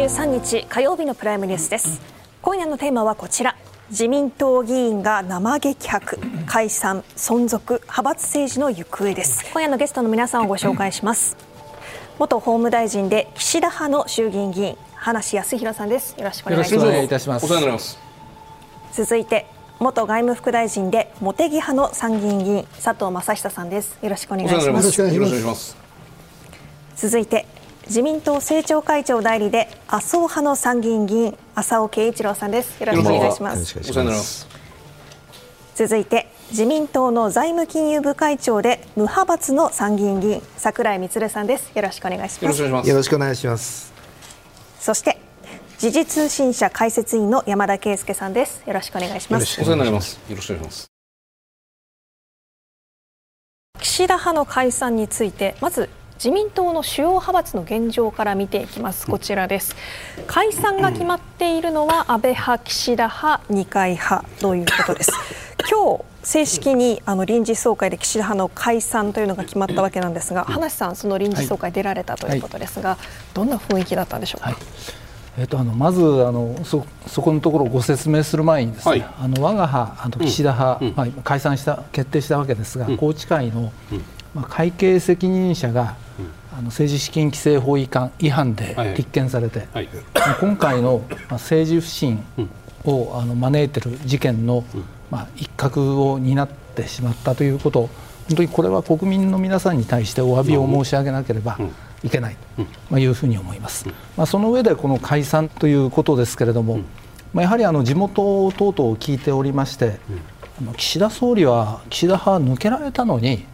1月23日火曜日のプライムニュースです。今夜のテーマはこちら。自民党議員が生激白。解散存続派閥政治の行方です。今夜のゲストの皆さんをご紹介します。元法務大臣で岸田派の衆議院議員話康弘さんです。よろしくお願いします。いたします。お世話になります。続いて元外務副大臣で茂木派の参議院議員佐藤正久さんです。よろしくお願いします。よろしくお願いします。続いて自民党政調会長代理で麻生派の参議院議員浅尾慶一郎さんです。よろしくお願いします。お世話になります。続いて自民党の財務金融部会長で無派閥の参議院議員櫻井充さんです。よろしくお願いします。よろしくお願いします。よろしくお願いします。そして時事通信社解説員の山田圭介さんです。よろしくお願いします。お世話になります。よろしくお願いします。岸田派の解散についてまず自民党の主要派閥の現状から見ていきます。こちらです。解散が決まっているのは安倍派岸田派二階派ということです。今日正式にあの臨時総会で岸田派の解散というのが決まったわけなんですが話さんその臨時総会出られたということですが、どんな雰囲気だったんでしょうか、はい。えっと、あのまずあのそそこのところをご説明する前にですね、はい。あの我が派あの岸田派、うん。まあ、解散した決定したわけですが、うん。宏池会の、うんまあ、会計責任者が、あの政治資金規正法違反違反ではいはい。立件されて、はい。まあ今回のまあ政治不信をあの招いている事件の、まあ、一角を担ってしまったということ本当にこれは国民の皆さんに対してお詫びを申し上げなければいけないと、まあ、いうふうに思います、まあ、その上でこの解散ということですけれども、まあ、やはりあの地元等々を聞いておりまして、岸田総理は岸田派抜けられたのに、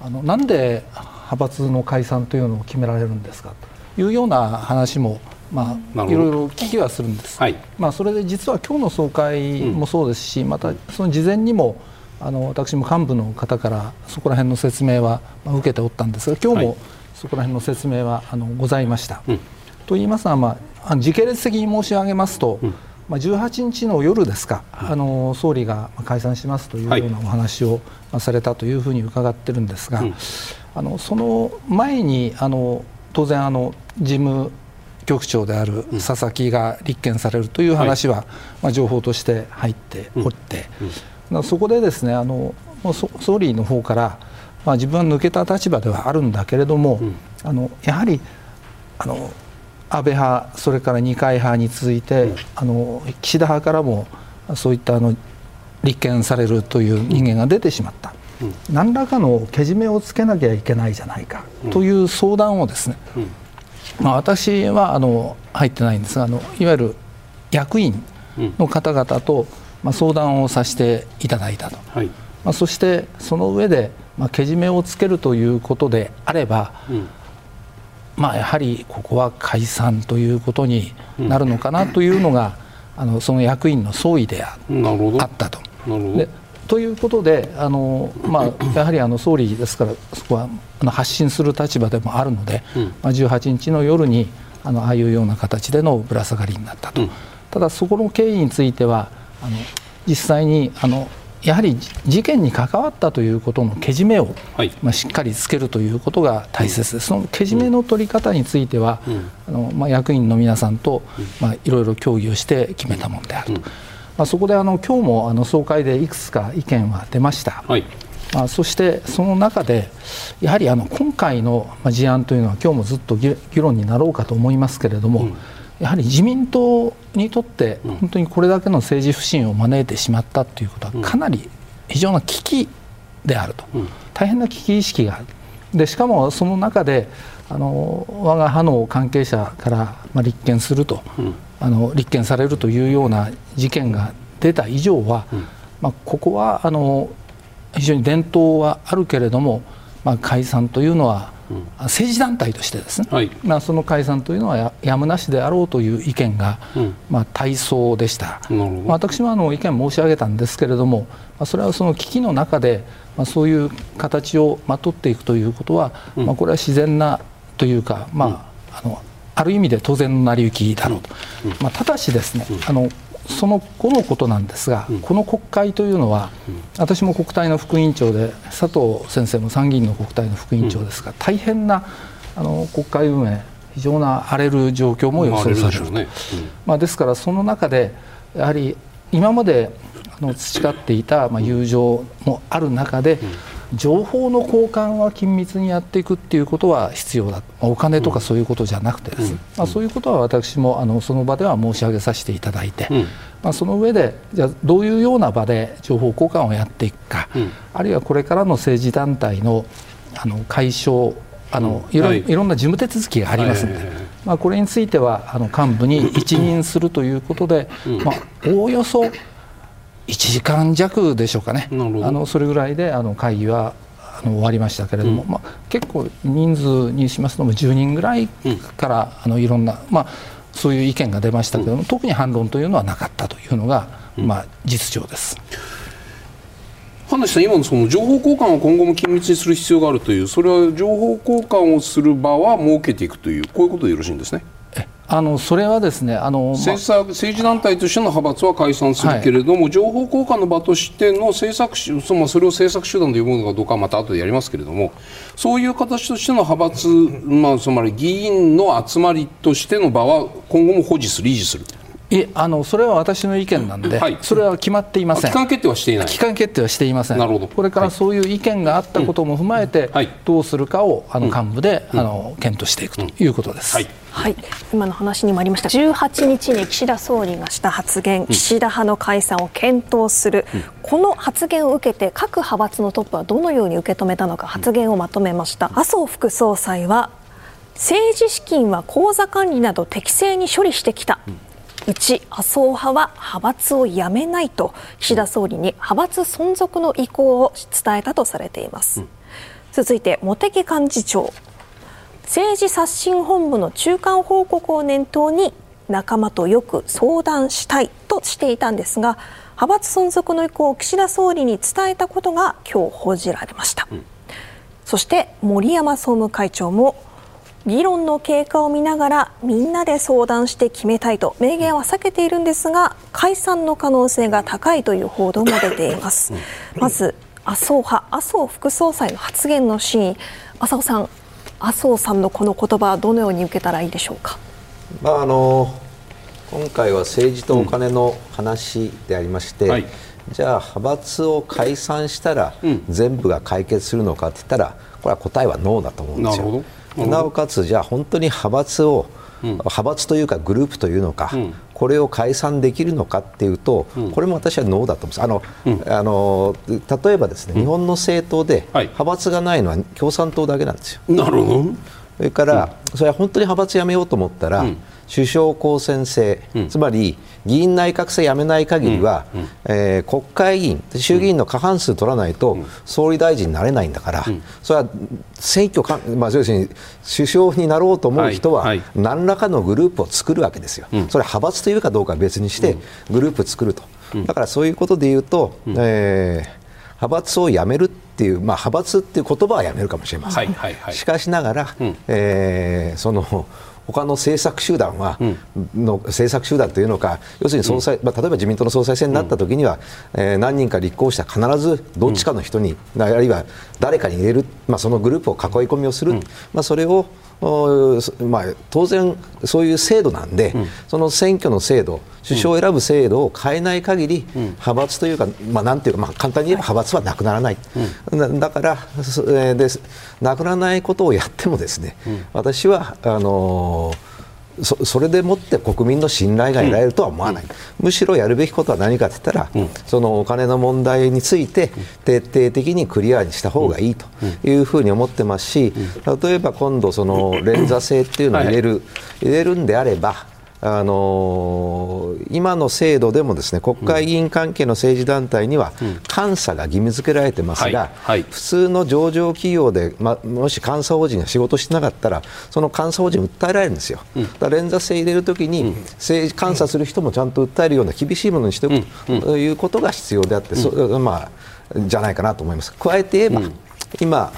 あのなんで派閥の解散というのを決められるんですかというような話も、まあ、いろいろ聞きはするんです、はい。まあ、それで実は今日の総会もそうですし、またその事前にもあの私も幹部の方からそこら辺の説明はまあ受けておったんですが今日もはい。そこら辺の説明はあのございました。うん。と言いますのは、まあ時系列的に申し上げますと、まあ、18日の夜ですか、あの総理がまあ解散しますというようなお話をまあされたというふうに伺ってるんですが、うん。あのその前にあの当然あの事務局長である佐々木が立件されるという話は、まあ、情報として入っておって、まあそこでですねあの総理の方から、まあ、自分は抜けた立場ではあるんだけれども、あのやはりあの安倍派、それから二階派に続いて、あの岸田派からもそういったあの立件されるという人間が出てしまった、何らかのけじめをつけなきゃいけないじゃないか。という相談をですね、まあ、私はあの入ってないんですがあのいわゆる役員の方々と、まあ、相談をさせていただいたと、はい。まあ、そしてその上で、まあ、けじめをつけるということであれば、うん。まあ、やはりここは解散ということになるのかなというのが、あのその役員の総意であったと。でということであの、まあ、やはりあの総理ですからそこはあの発信する立場でもあるので、まあ、18日の夜にあのああいうような形でのぶら下がりになったと、ただそこの経緯についてはあの実際にあのやはり事件に関わったということのけじめを、はい。まあ、しっかりつけるということが大切です、そのけじめの取り方については、あのまあ、役員の皆さんと、まあ、いろいろ協議をして決めたものであると、まあ、そこであの今日もあの総会でいくつか意見は出ました。はい。まあ、そしてその中でやはりあの今回のまあ事案というのは今日もずっと議議論になろうかと思いますけれども、やはり自民党にとって本当にこれだけの政治不信を招いてしまったということはかなり非常な危機であると、大変な危機意識がある。でしかもその中であの我が派の関係者からまあ立件すると、あの立件されるというような事件が出た以上は、まあ、ここはあの非常に伝統はあるけれども、まあ、解散というのは、政治団体としてですね、はい。まあ、その解散というのはややむなしであろうという意見が、うん。まあ、大層でした。私もあの意見申し上げたんですけれども、まあ、それはその危機の中で、まあ、そういう形をまとっていくということは、まあ、これは自然なというか、まあ、あのある意味で当然の成り行きだろうと、まあ、ただしですね、あのその後のことなんですが、この国会というのは、私も国対の副委員長で佐藤先生も参議院の国対の副委員長ですが、大変なあの国会運営非常な荒れる状況も予想される、ね。うん、まあ、ですからその中でやはり今まであの培っていたまあ友情もある中で、情報の交換は緊密にやっていくっていうことは必要だ。お金とかそういうことじゃなくてですね、まあ、そういうことは私もあのその場では申し上げさせていただいて、まあ、その上でじゃあどういうような場で情報交換をやっていくか、あるいはこれからの政治団体のあの解消あのいろ、はい、いろんな事務手続きがありますので、まあ、これについてはあの幹部に一任するということで、まあ、おおよそ1時間弱でしょうかね、あのそれぐらいであの会議はあの終わりましたけれども、うん、まあ、結構人数にしますとも10人ぐらいから、あのいろんな、まあ、そういう意見が出ましたけれども、特に反論というのはなかったというのが、まあ、実情です。葉梨さん、今のその情報交換を今後も緊密にする必要があるという、それは情報交換をする場は設けていくという、こういうことでよろしいんですね。あのそれはですねあの、政策政治団体としての派閥は解散するけれども、はい、情報交換の場としての政策そのそれを政策手段というものかどうかはまた後でやりますけれどもそういう形としての派閥、まあ、つまり議員の集まりとしての場は今後も保持する維持する。いあのそれは私の意見なんで、はい、それは決まっていません、期間決定はしていない。期間決定はしていません、なるほど。これからそういう意見があったことも踏まえて、はい、どうするかをあの幹部で、うん、あの検討していくということです。はい。はい、今の話にもありました。18日に岸田総理がした発言、岸田派の解散を検討する、うん、この発言を受けて各派閥のトップはどのように受け止めたのか発言をまとめました、麻生副総裁は政治資金は口座管理など適正に処理してきた、うち麻生派は派閥を辞めないと岸田総理に派閥存続の意向を伝えたとされています、うん、続いて茂木幹事長。政治刷新本部の中間報告を念頭に仲間とよく相談したいとしていたんですが派閥存続の意向を岸田総理に伝えたことが今日報じられました、うん、そして森山総務会長も議論の経過を見ながらみんなで相談して決めたいと明言は避けているんですが解散の可能性が高いという報道も出ています。まず麻生派麻生副総裁の発言の真意麻生さん麻生さんのこの言葉はどのように受けたらいいでしょうか？まああの今回は政治とお金の話でありまして、うんはい、じゃあ派閥を解散したら全部が解決するのかって言ったらこれは答えはノーだと思うんですよ。なおかつじゃあ本当に派閥を、うん、派閥というかグループというのか、うん、これを解散できるのかっていうと、うん、これも私はノーだと思うんです。あの、あの例えばですね、日本の政党で派閥がないのは共産党だけなんですよ。なるほど。それから、それは本当に派閥やめようと思ったら、首相公選制、うん、つまり議員内閣制やめない限りは、うんうん、えー、国会議員、衆議院の過半数取らないと総理大臣になれないんだから、それは選挙か、まあ、要するに首相になろうと思う人は、何らかのグループを作るわけですよ、それは派閥というかどうかは別にして、グループ作ると、だからそういうことで言うと、えー派閥をやめるっていう、まあ、派閥っていう言葉はやめるかもしれません、はいはいはい、しかしながら、うん、えー、その他の政策集団は、の政策集団というのか要するに総裁、まあ、例えば自民党の総裁選になった時には、えー、何人か立候補したら必ずどっちかの人に、あるいは誰かに入れる、まあ、そのグループを囲い込みをする、まあ、それをまあ、当然、そういう制度なんで、うん、その選挙の制度、首相を選ぶ制度を変えない限り、うん、派閥というか、まあ、なんていうか、まあ、簡単に言えば派閥はなくならない、うん、だから、えー、ですなくならないことをやってもですね、私はあのーそそれでもって国民の信頼が得られるとは思わない、うん、むしろやるべきことは何かといったら、うん、そのお金の問題について徹底的にクリアにした方がいいというふうに思ってますし例えば今度、その連座制っていうのを入れる、入れるんであればあのー、今の制度でもですね国会議員関係の政治団体には監査が義務付けられてますが、普通の上場企業で、ま、もし監査法人が仕事してなかったらその監査法人を訴えられるんですよ、うん、だ連座制入れるときに、政治監査する人もちゃんと訴えるような厳しいものにしておくということが必要であって、そまあ、じゃないかなと思います。加えて言えば、今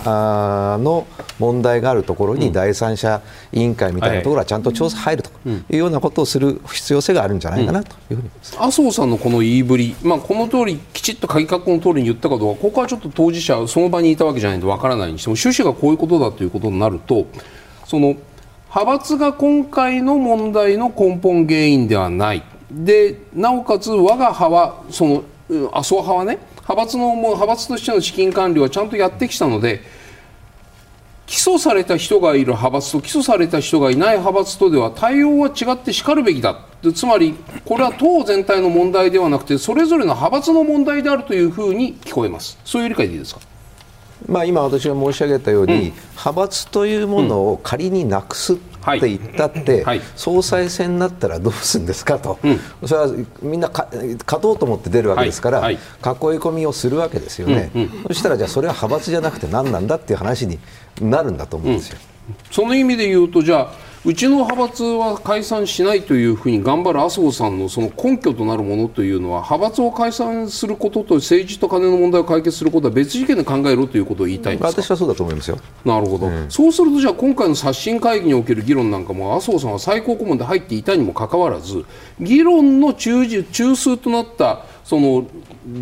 の問題があるところに第三者委員会みたいなところはちゃんと調査入るというようなことをする必要性があるんじゃないかなというふうに麻生さんのこの言いぶり、まあ、この通りきちっと鍵括弧の通りに言ったかどうかここはちょっと当事者その場にいたわけじゃないとわからないにしても趣旨がこういうことだということになるとその派閥が今回の問題の根本原因ではない。でなおかつ我が派はその麻生派はね派閥の派閥としての資金管理はちゃんとやってきたので起訴された人がいる派閥と起訴された人がいない派閥とでは対応は違ってしかるべきだ。つまりこれは党全体の問題ではなくてそれぞれの派閥の問題であるというふうに聞こえます。そういう理解でいいですか？まあ、今、私が申し上げたように、うん、派閥というものを仮になくすって言ったって、はい。はい、総裁選になったらどうするんですかと、うん、それはみんな勝とうと思って出るわけですから、はい、囲い込みをするわけですよね、うんうん、そしたらじゃあそれは派閥じゃなくて何なんだっていう話になるんだと思うんですよ。その意味で言うとじゃあうちの派閥は解散しないというふうに頑張る麻生さんのその根拠となるものというのは派閥を解散することと政治と金の問題を解決することは別事件で考えろということを言いたいんです私はそうだと思いますよなるほど、うん、そうするとじゃあ今回の刷新会議における議論なんかも麻生さんは最高顧問で入っていたにもかかわらず議論の中中枢となったその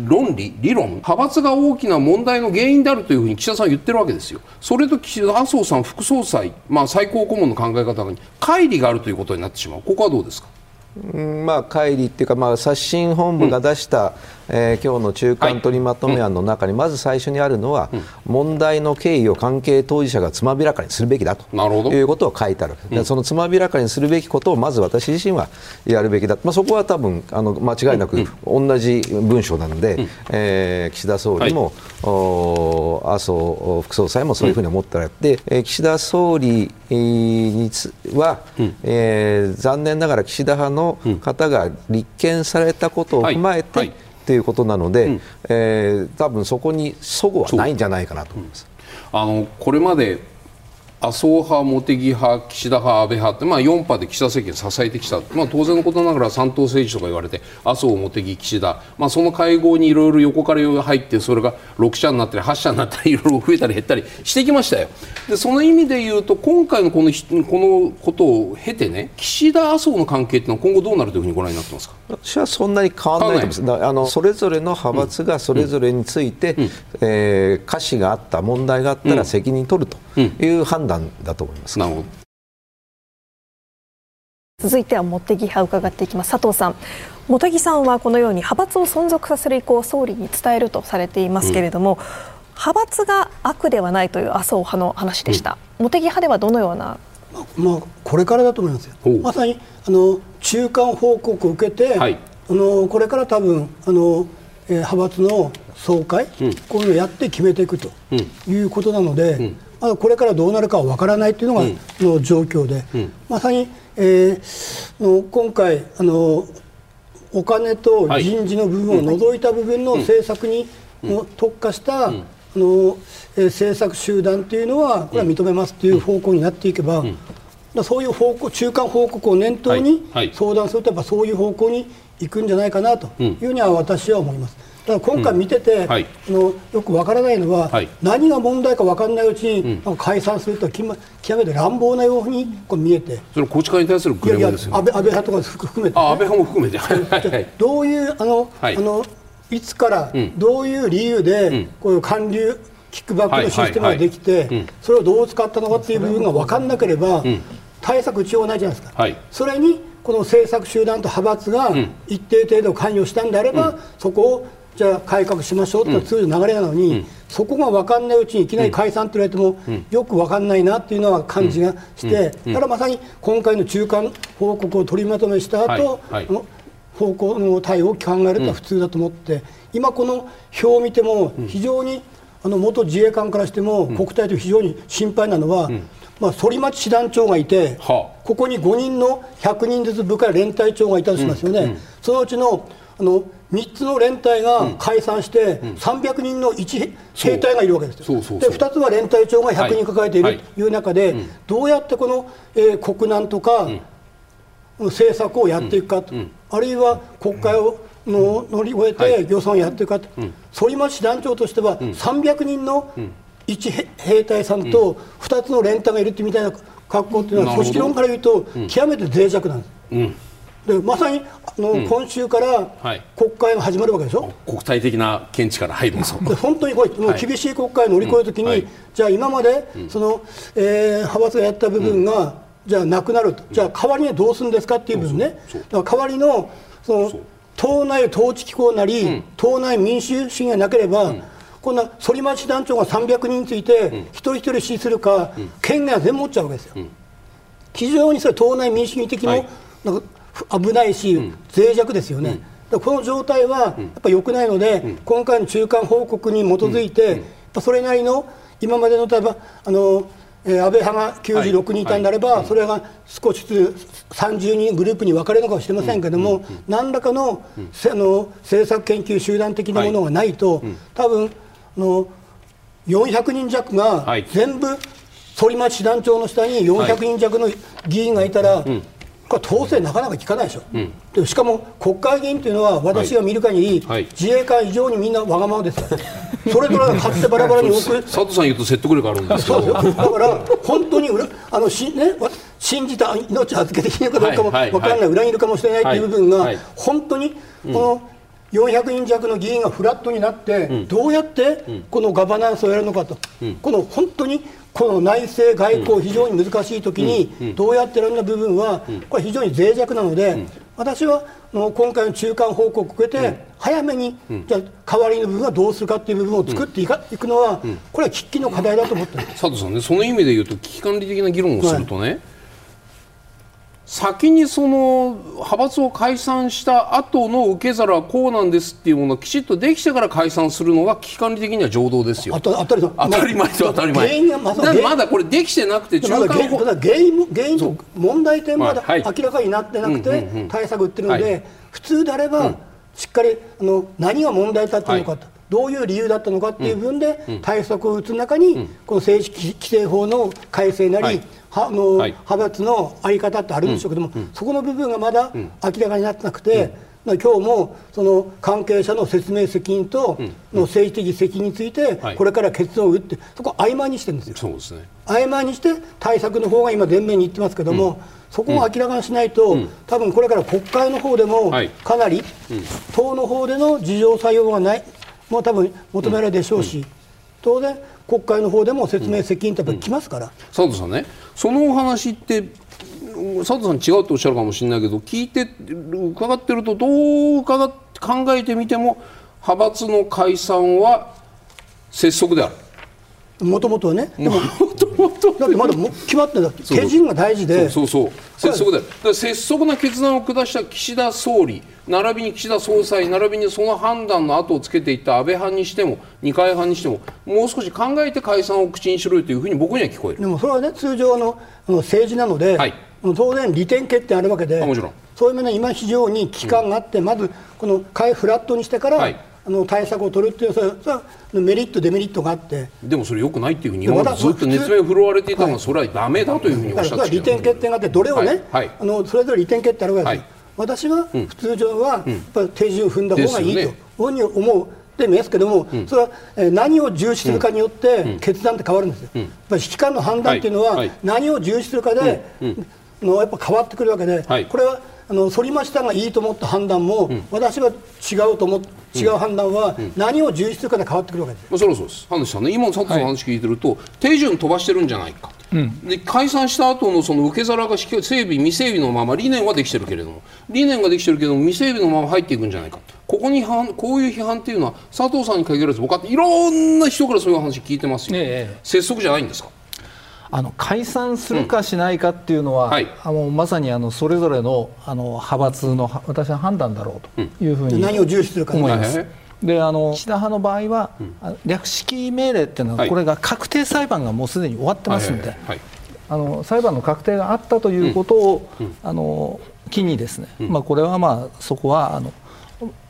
論理、理論、派閥が大きな問題の原因であるというふうに岸田さんは言ってるわけですよ。それと岸田麻生さん副総裁、まあ、最高顧問の考え方に乖離があるということになってしまう。ここはどうですか？うんまあ、乖離っていうか、まあ、刷新本部が出した、うん、えー、今日の中間取りまとめ案の中に、まず最初にあるのは、うん、問題の経緯を関係当事者がつまびらかにするべきだと。いうことを書いてある、うん、そのつまびらかにするべきことをまず私自身はやるべきだ、まあ、そこは多分あの間違いなく同じ文章なので、うん、えー、岸田総理も、はい、麻生副総裁もそういうふうに思ってられて、えー、岸田総理につは、えー、残念ながら岸田派のの方が立件されたことを踏まえて、はい。はいうことなので、うん、えー、多分そこに齟齬はないんじゃないかなと思います。あのこれまで麻生派、茂木派、岸田派、安倍派って、まあ、4派で岸田政権を支えてきた、まあ、当然のことながら三党政治とか言われて麻生、茂木、岸田、まあ、その会合にいろいろ横から入ってそれが6社になったり8社になったりいろいろ増えたり減ったりしてきましたよ。でその意味で言うと今回のこのこのことを経てね岸田、麻生の関係ってのは今後どうなるというふうにご覧になってますか？私はそんなに変わらないと思います。あのそれぞれの派閥がそれぞれについて、うん。うん、えー、瑕疵があった問題があったら責任取るという判断だと思います。なるほど。続いては茂木派伺っていきます。佐藤さん。茂木さんはこのように派閥を存続させる意向を総理に伝えるとされていますけれども、うん、派閥が悪ではないという麻生派の話でした、うん、茂木派ではどのような？まあ、これからだと思いますよ、まさにあの中間報告を受けて、はい、あのこれから多分あの、えー、派閥の総会、うん、こういうのをやって決めていくということなので、まだこれからどうなるかは分からないというのが、の状況で、まさに、えー、の今回あのお金と人事の部分を除いた部分の政策に、特化した、あの政策集団というのはこれは認めますという方向になっていけば、そういう方向中間報告を念頭に相談するとやっぱそういう方向に行くんじゃないかなというふうには私は思います。だから今回見てて、うん。はい、のよくわからないのは、はい、何が問題か分からないうちに、うん、解散すると極めて乱暴なようにこう見えて。それ宏池会に対するクレームですよ、ね、安倍安倍派とか含めて、ね、安倍派も含めて、はい、どういうあの、あのいつからどういう理由で、こういう韓流キックバックのシステムができて、それをどう使ったのかっていう部分が分からなければ、対策打ちようないじゃないですか。それにこの政策集団と派閥が一定程度関与したんであれば、そこをじゃあ改革しましょうって通常流れなのに、うん、そこが分かんないうちにいきなり解散って言われても、うん、よく分かんないなっていうのは感じがして、だからまさに今回の中間報告を取りまとめした後、はい。はい、方向の対応を考えるのは普通だと思って、今この表を見ても非常に、あの元自衛官からしても国体と非常に心配なのは、まあ、反町師団長がいて、ここに5人の100人ずつ部下連隊長がいたとしますよね、そのうちのあの3つの連隊が解散して、300人の1兵隊がいるわけですよ、で2つは連隊長が100人抱えているとい。う中で、どうやってこの、えー、国難とか、政策をやっていくかと、あるいは国会をの乗り越えて予算をやっていくかと、反町師団長としては、300人の1兵隊さんと2つの連隊がいるってみたいな格好っていうのは、組織論から言うと、極めて脆弱なんです。でまさにあの、うん、今週から国会が始まるわけでしょ、国際的な見地から入るで本当にこれ、もう厳しい国会を乗り越えるときに、うんはい、じゃあ今まで、そのえー、派閥がやった部分が、じゃあなくなると、じゃあ代わりにどうするんですかっていう部分ね、だから代わりのその党内統治機構なり、党内民主主義がなければ、こんな反町団長が300人について、一人一人支持するか、権限は全部持っちゃうわけですよ。非常にそれ党内民主主義的も、なんか危ないし、脆弱ですよね。この状態はやっぱ良くないので、今回の中間報告に基づいて、それなりの今までの例えばあのえー、安倍派が96人いたんであれば、はい、それが少しずつ30人グループに分かれるのかもしれませんけれども、うん。うん、何らかの,、あの政策研究集団的なものがないと、はい、多分あの400人弱が全部、反町師団長の下に400人弱の議員がいたら、これ統制なかなか効かないでしょ、うん、でしかも国会議員というのは私が見る限り、はい、自衛官以上にみんなわがままですよ。それぞれが勝手バラバラに多く。佐藤さん言うと説得力あるんですよだから本当にあのし、ね、信じた命預けていいのかどうかも分からない、裏切るかもしれないという部分が、本当にこの、400人弱の議員がフラットになって、どうやってこのガバナンスをやるのかと、この本当にこの内政、外交、非常に難しいときに、どうやってやるんだ部分は、これ、非常に脆弱なので、私は今回の中間報告を受けて、早めに、じゃ代わりの部分はどうするかっていう部分を作っていか、いくのは、これは喫緊の課題だと思って佐藤さんね、その意味で言うと、危機管理的な議論をするとね、はい先にその派閥を解散した後の受け皿はこうなんですっていうものがきちっとできてから解散するのが危機管理的には常道ですよ。当たり当たり前と当たり前。原因がまだまだこれできてなくて中間まだ原因原因と問題点まだ明らかになってなくて対策打ってるので、普通であればしっかりあの何が問題だったのかと。どういう理由だったのかっていう部分で対策を打つ中に、この政治規正法の改正なり、はの、はい、派閥の在り方ってあるんでしょうけども、うん、そこの部分がまだ明らかになってなくて、うん、今日もその関係者の説明責任との政治的責任について、これから結論を打って、そこを曖昧にしてるんですよ。そうですね、曖昧にして対策の方が今、前面に言ってますけども、そこを明らかにしないと、多分これから国会の方でもかなり、党の方での事情作用がない、もう多分求められるでしょうし、当然、国会の方でも説明責任ってやっぱりきますから、うん、佐藤さんね、そのお話って佐藤さん違うとおっしゃるかもしれないけど聞いて伺ってるとどう伺考えてみても派閥の解散は拙速である。もともとはね、でも、だってまだ決まってた、手順が大事で、そうそう拙速で、拙速な決断を下した岸田総理、並びに岸田総裁、並びにその判断の後をつけていった安倍派にしても、二階派にしても、もう少し考えて解散を口にしろというふうに僕には聞こえる。でもそれはね、通常の政治なので、はい、当然、利点決定あるわけで、もちろん。そういう面で今、非常に期間があって、うん、まずこのフラットにしてから、はい。あの対策を取るっていうそれはメリットデメリットがあって。でもそれよくないっていうふうに今までずっと熱弁振るわれていたのはそれはだめだというふうにおっしゃって利点決定があってどれをね、はい。はい、あのそれぞれ利点決定あるわけです、はい、私は普通上はやっぱり手順踏んだ方がいいというふうに思う。でもですけども、うん、それは何を重視するかによって決断って変わるんですよ、うん、やっぱり指揮官の判断っていうのは何を重視するかで、のやっぱ変わってくるわけで、これはあの反町さんがいいと思った判断も、私は違うと思って違う判断は何を重視するかで変わってくるわけです、まあ、そろそろです。話さんね今の佐藤さんの話聞いてると、はい、手順飛ばしてるんじゃないか、うん、で解散した後のその受け皿が整備未整備のまま理念はできてるけれども理念ができてるけども未整備のまま入っていくんじゃないか。ここにこういう批判っていうのは佐藤さんに限らず僕はいろんな人からそういう話聞いてますよ、ええ、拙速じゃないんですか？あの解散するかしないかっていうのは、うん。はい、あのまさにあのそれぞれのあの派閥の私は判断だろうというふうに、うん、何を重視するか。思います。であの岸田派の場合は、うん、略式命令っていうのは、これが確定裁判がもうすでに終わってますので、あの裁判の確定があったということを、あの機にですね、まあ、これはまあそこはあの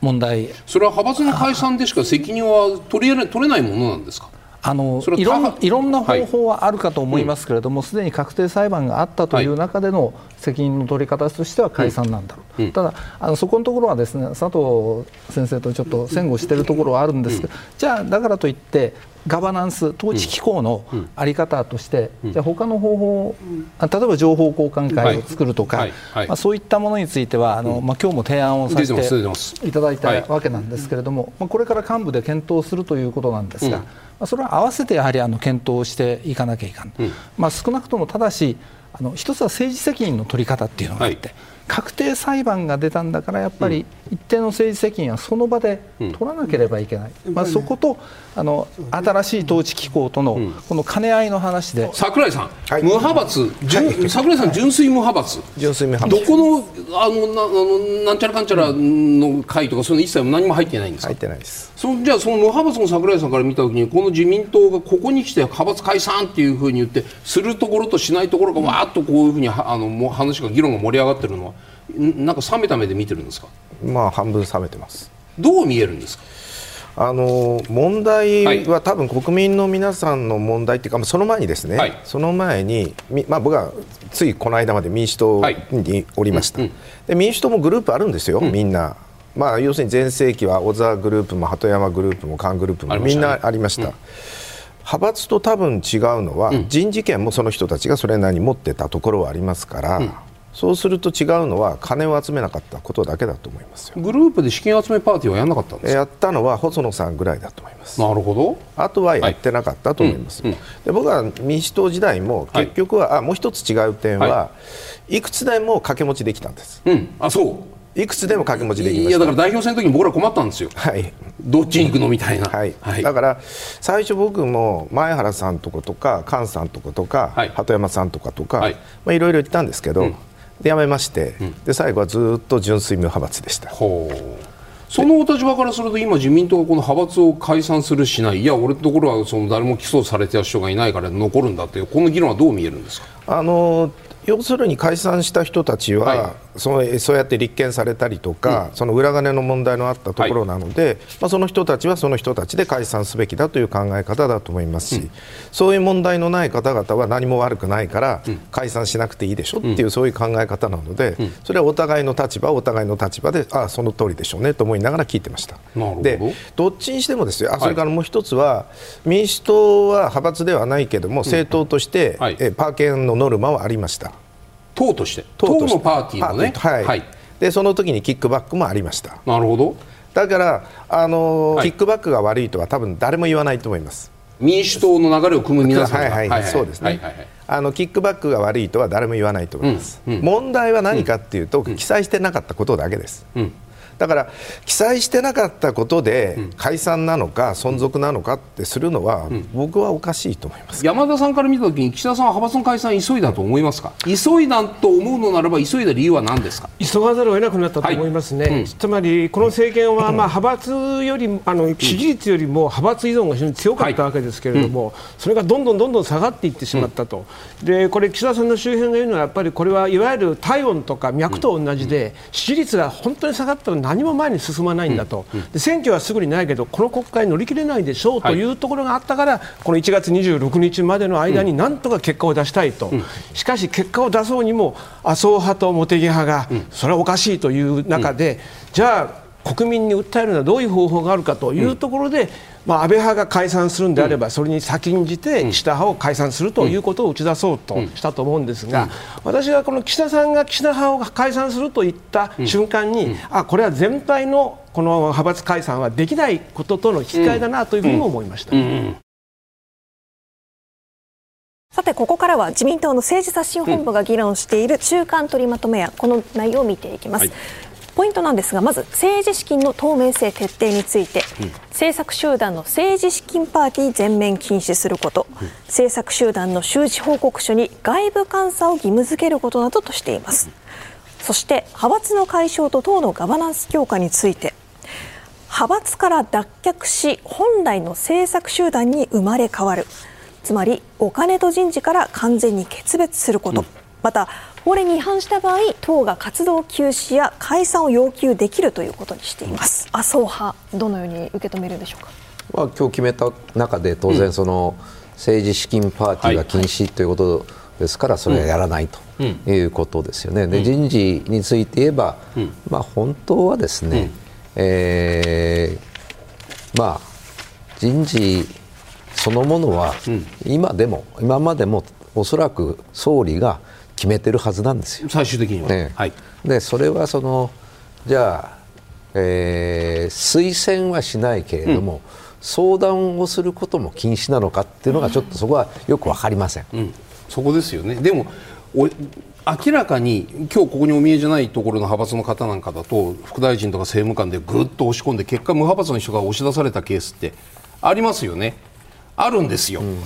問題。それは派閥の解散でしか責任は取り取れないものなんですか？あのいろんいろんな方法はあるかと思いますけれども、す、で、に確定裁判があったという中での責任の取り方としては解散なんだろう、うん、ただあのそこのところはですね佐藤先生とちょっと戦後しているところはあるんですが、うん、じゃあだからといってガバナンス統治機構の在り方として、うん、じゃあ他の方法、例えば情報交換会を作るとか、はい。はい、まあ、そういったものについてはあの、まあ、今日も提案をさせていただいたわけなんですけれども、まあ、これから幹部で検討するということなんですが、まあ、それは合わせてやはりあの検討していかなきゃいかん、まあ、少なくともただしあの一つは政治責任の取り方っていうのがあって、はい確定裁判が出たんだからやっぱり一定の政治責任はその場で取らなければいけない、うん、まあ、そことあの新しい統治機構とのこの兼ね合いの話で。櫻井さん、はい、無派閥、はい、櫻井さん純粋無派閥。純粋無派閥。どこのあのなあのなんちゃらかんちゃらの会とかそういうの一切何も入ってないんですか？入ってないです。そじゃあその無派閥の櫻井さんから見たときにこの自民党がここに来て派閥解散っていうふうに言ってするところとしないところがわーっとこういうふうにあのもう話が議論が盛り上がってるのはなんか冷めた目で見てるんですか？まあ半分冷めてます。どう見えるんですか？あの問題は多分国民の皆さんの問題っていうか、その前にですね、はい、その前に、まあ、僕はついこの間まで民主党におりました、はいうんうん、で民主党もグループあるんですよ、うん、みんな、まあ、要するに全盛期は小沢グループも鳩山グループも菅グループもみんなありました。派閥と多分違うのは、人事権もその人たちがそれなりに持ってたところはありますから、そうすると違うのは金を集めなかったことだけだと思いますグループで資金集めパーティーはやらなかったんですやったのは細野さんぐらいだと思います。なるほど。あとはやってなかったと思います、はいうんうん、で僕は民主党時代も結局は、はい、あもう一つ違う点は、はい、いくつでも掛け持ちできたんです、うん、あそう。いくつでも掛け持ちできまいやだから代表選の時に僕ら困ったんですよ、はい、どっちに行くのみたいな、はい、はい、だから最初僕も前原さんとことか菅さんとことか、はい、鳩山さんとかとか、はい。まあ、いろいろ言ったんですけど、うんで辞めまして、うん、で最後はずっと純粋無派閥でした。そのお立場からすると今、自民党がこの派閥を解散するしない。いや、俺のところはその誰も起訴されてた人がいないから残るんだというこの議論はどう見えるんですか？あの要するに解散した人たちは、はい、そのそうやって立件されたりとか、うん、その裏金の問題のあったところなので、はい、まあ、その人たちはその人たちで解散すべきだという考え方だと思いますし、うん、そういう問題のない方々は何も悪くないから、解散しなくていいでしょっていう、そういう考え方なので、それはお互いの立場、お互いの立場で、ああ、その通りでしょうねと思いながら聞いてました。でどっちにしてもですよあそれからもう一つは、はい、民主党は派閥ではないけれども、政党として、はい、えパーケンのノルマはありました。党として党のパーティーのね。はい、はい、でその時にキックバックもありました。なるほど。だからあの、はい、キックバックが悪いとは多分誰も言わないと思います。民主党の流れを組む皆さんはいはい、はい、そうですね、はいはいはい、あのキックバックが悪いとは誰も言わないと思います、うんうん、問題は何かっていうと、うん、記載してなかったことだけです、うんだから記載してなかったことで解散なのか存続なのかってするのは僕はおかしいと思います、山田さんから見たときに岸田さんは派閥の解散急いだと思いますか？急いだと思うのならば急いだ理由は何ですか？急がざるを得なくなったと思いますね、はい。うん、つまりこの政権はまあ派閥よりあの支持率よりも派閥依存が非常に強かったわけですけれども、はい。うん、それがどんどんどんどん下がっていってしまったと、うん、でこれ岸田さんの周辺が言うのはやっぱりこれはいわゆる体温とか脈と同じで支持率が本当に下がったら何も前に進ままないんだと、で選挙はすぐにないけどこの国会乗り切れないでしょうというところがあったから、この1月26日までの間になんとか結果を出したいと、しかし結果を出そうにも麻生派と茂木派がそれはおかしいという中で、じゃあ国民に訴えるのはどういう方法があるかというところで、まあ、安倍派が解散するんであれば、それに先んじて岸田派を解散するということを打ち出そうとしたと思うんですが、私はこの岸田さんが岸田派を解散するといった瞬間に、あこれは全体のこの派閥解散はできないこととの引き換えだなというふうにも思いました。さてここからは自民党の政治刷新本部が議論している中間取りまとめやこの内容を見ていきます、はいポイントなんですがまず政治資金の透明性徹底について、うん、政策集団の政治資金パーティー全面禁止すること、うん、政策集団の収支報告書に外部監査を義務付けることなどとしています、うん、そして派閥の解消と党のガバナンス強化について派閥から脱却し本来の政策集団に生まれ変わる。つまりお金と人事から完全に決別すること、また法令に違反した場合党が活動休止や解散を要求できるということにしています。麻生派どのように受け止めるでしょうか、まあ、今日決めた中で当然その政治資金パーティーが禁止ということですからそれはやらないということですよね。で人事について言えば、まあ、本当はですね、えー、まあ人事そのものは今でも今までもおそらく総理が決めてるはずなんですよ。最終的には、ね、はい、でそれはそのじゃあ、えー、推薦はしないけれども、うん、相談をすることも禁止なのかっていうのがちょっとそこはよく分かりません、うん、そこですよね。でも明らかに今日ここにお見えじゃないところの派閥の方なんかだと副大臣とか政務官でぐっと押し込んで結果無派閥の人が押し出されたケースってありますよね。あるんですよ。うんうん、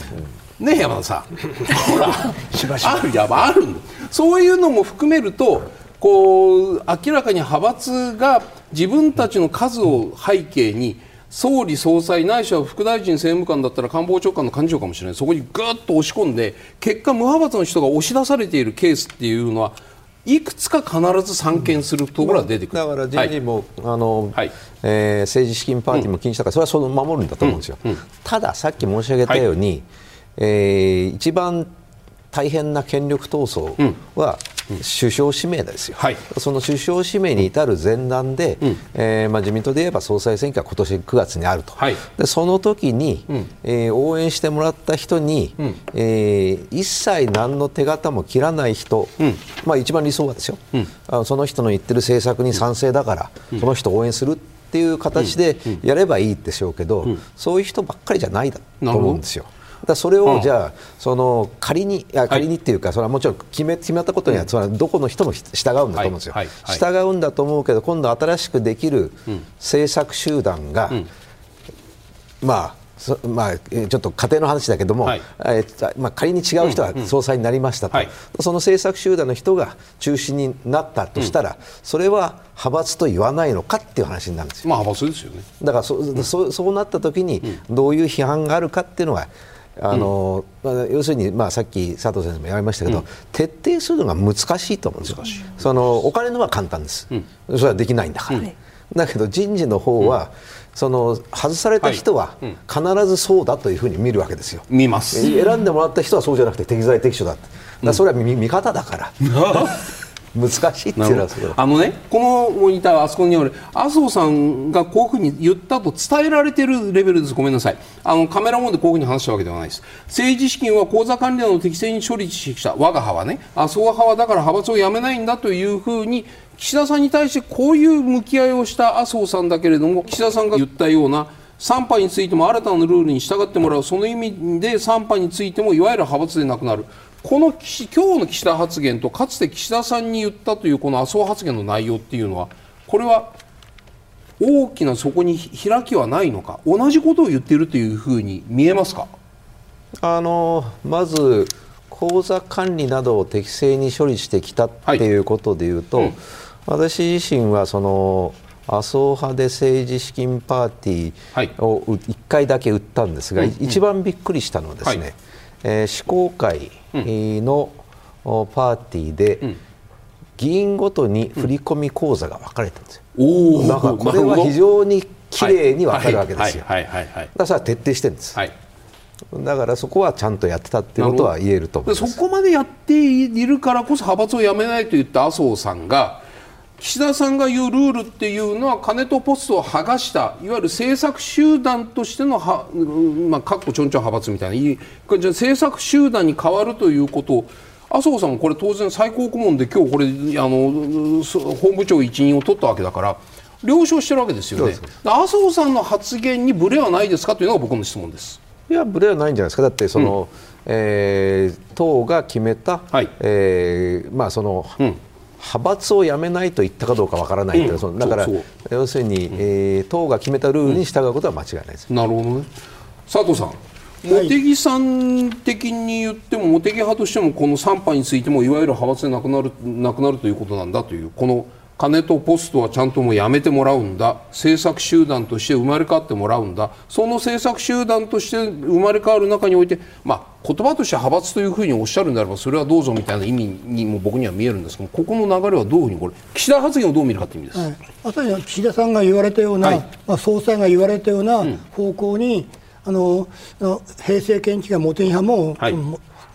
ね山田さん。ほらあるやある。そういうのも含めるとこう明らかに派閥が自分たちの数を背景に総理総裁ないしは副大臣政務官だったら官房長官の幹事長かもしれない。そこにぐっと押し込んで結果無派閥の人が押し出されているケースっていうのはいくつか必ず散見するところが出てくる、だから人事も、はい、あの、はい、えー、政治資金パーティーも禁止だから、それはその守るんだと思うんですよ、うんうん、たださっき申し上げたように、はい、えー、一番大変な権力闘争は、首相指名ですよ、はい、その首相指名に至る前段で、うん、えー、まあ、自民党で言えば総裁選挙は今年9月にあると、はい、でその時に、うん、えー、応援してもらった人に、うん、えー、一切何の手形も切らない人、うん、まあ、一番理想はですよ、うん、あその人の言ってる政策に賛成だから、その人を応援するっていう形でやればいいでしょうけど、そういう人ばっかりじゃないだと思うんですよ。だそれをじゃあ、その仮にいや仮にっていうか、それはもちろん決め決まったことには、それはどこの人も従うんだと思うんですよ、従うんだと思うけど今度新しくできる政策集団が、まあまあ、ちょっと家庭の話だけども、はい、えまあ、仮に違う人が総裁になりましたと、うんうんはい、その政策集団の人が中心になったとしたら、うん、それは派閥と言わないのかっていう話になるんですよ。まあ、派閥ですよね。だからそ,、そそうなった時にどういう批判があるかっていうのがあの、うん、要するに、まあ、さっき佐藤先生も言われましたけど、うん、徹底するのが難しいと思うんですよ。そのお金のは簡単です、うん、それはできないんだから、だけど人事の方は、その外された人は必ずそうだというふうに見るわけですよ。見ます。選んでもらった人はそうじゃなくて適材適所だだそれは見方だから。難しいっていうのはあのねこのモニターあそこにある麻生さんがこういうふうに言ったと伝えられてるレベルです。ごめんなさい。あのカメラモンでこういうふうに話したわけではないです。政治資金は口座管理など適正に処理してきた我が派はね麻生派はだから派閥をやめないんだというふうに岸田さんに対してこういう向き合いをした麻生さんだけれども岸田さんが言ったような3派についても新たなルールに従ってもらう。その意味で3派についてもいわゆる派閥でなくなる。この今日の岸田発言とかつて岸田さんに言ったというこの麻生発言の内容っていうのはこれは大きなそこに開きはないのか？同じことを言っているというふうに見えますか？あのまず口座管理などを適正に処理してきたっていうことでいうと、はい。うん、私自身はその麻生派で政治資金パーティーを1回だけ売ったんですが、はい、一番びっくりしたのはですね、はいえー、施行会のパーティーで、議員ごとに振込口座が分かれてるんですよ。うん、だからこれは非常にきれいに分かるわけですよ。だからそれは徹底してるんです。はい。だからそこはちゃんとやってたっていうことは言えると思います。そこまでやっているからこそ派閥を辞めないと言った麻生さんが岸田さんが言うルールっていうのは金とポストを剥がしたいわゆる政策集団としてのは、まあ、かっこちょんちょん派閥みたいなじゃ政策集団に変わるということ。を麻生さんもこれ当然最高顧問で今日これあの法務長一任を取ったわけだから了承してるわけですよね。麻生さんの発言にブレはないですかというのが僕の質問です。いやブレはないんじゃないですか。だってその、うん、えー、党が決めた、はい、えー、まあその、うん派閥をやめないと言ったかどうかわからない、うん、だから要するに、えー、党が決めたルールに従うことは間違いないです、なるほどね。佐藤さん茂木さん的に言っても茂木派としてもこの3派についてもいわゆる派閥でなくなるなくなるということなんだというこの金とポストはちゃんともうやめてもらうんだ。政策集団として生まれ変わってもらうんだ。その政策集団として生まれ変わる中において、まあ、言葉として派閥というふうにおっしゃるんであればそれはどうぞみたいな意味にも僕には見えるんですけどここの流れはどういうふうにこれ岸田発言をどう見るかという意味です、はい、まさに岸田さんが言われたような、はい、まあ、総裁が言われたような方向に、うん、あの平成建築が茂木派も、はい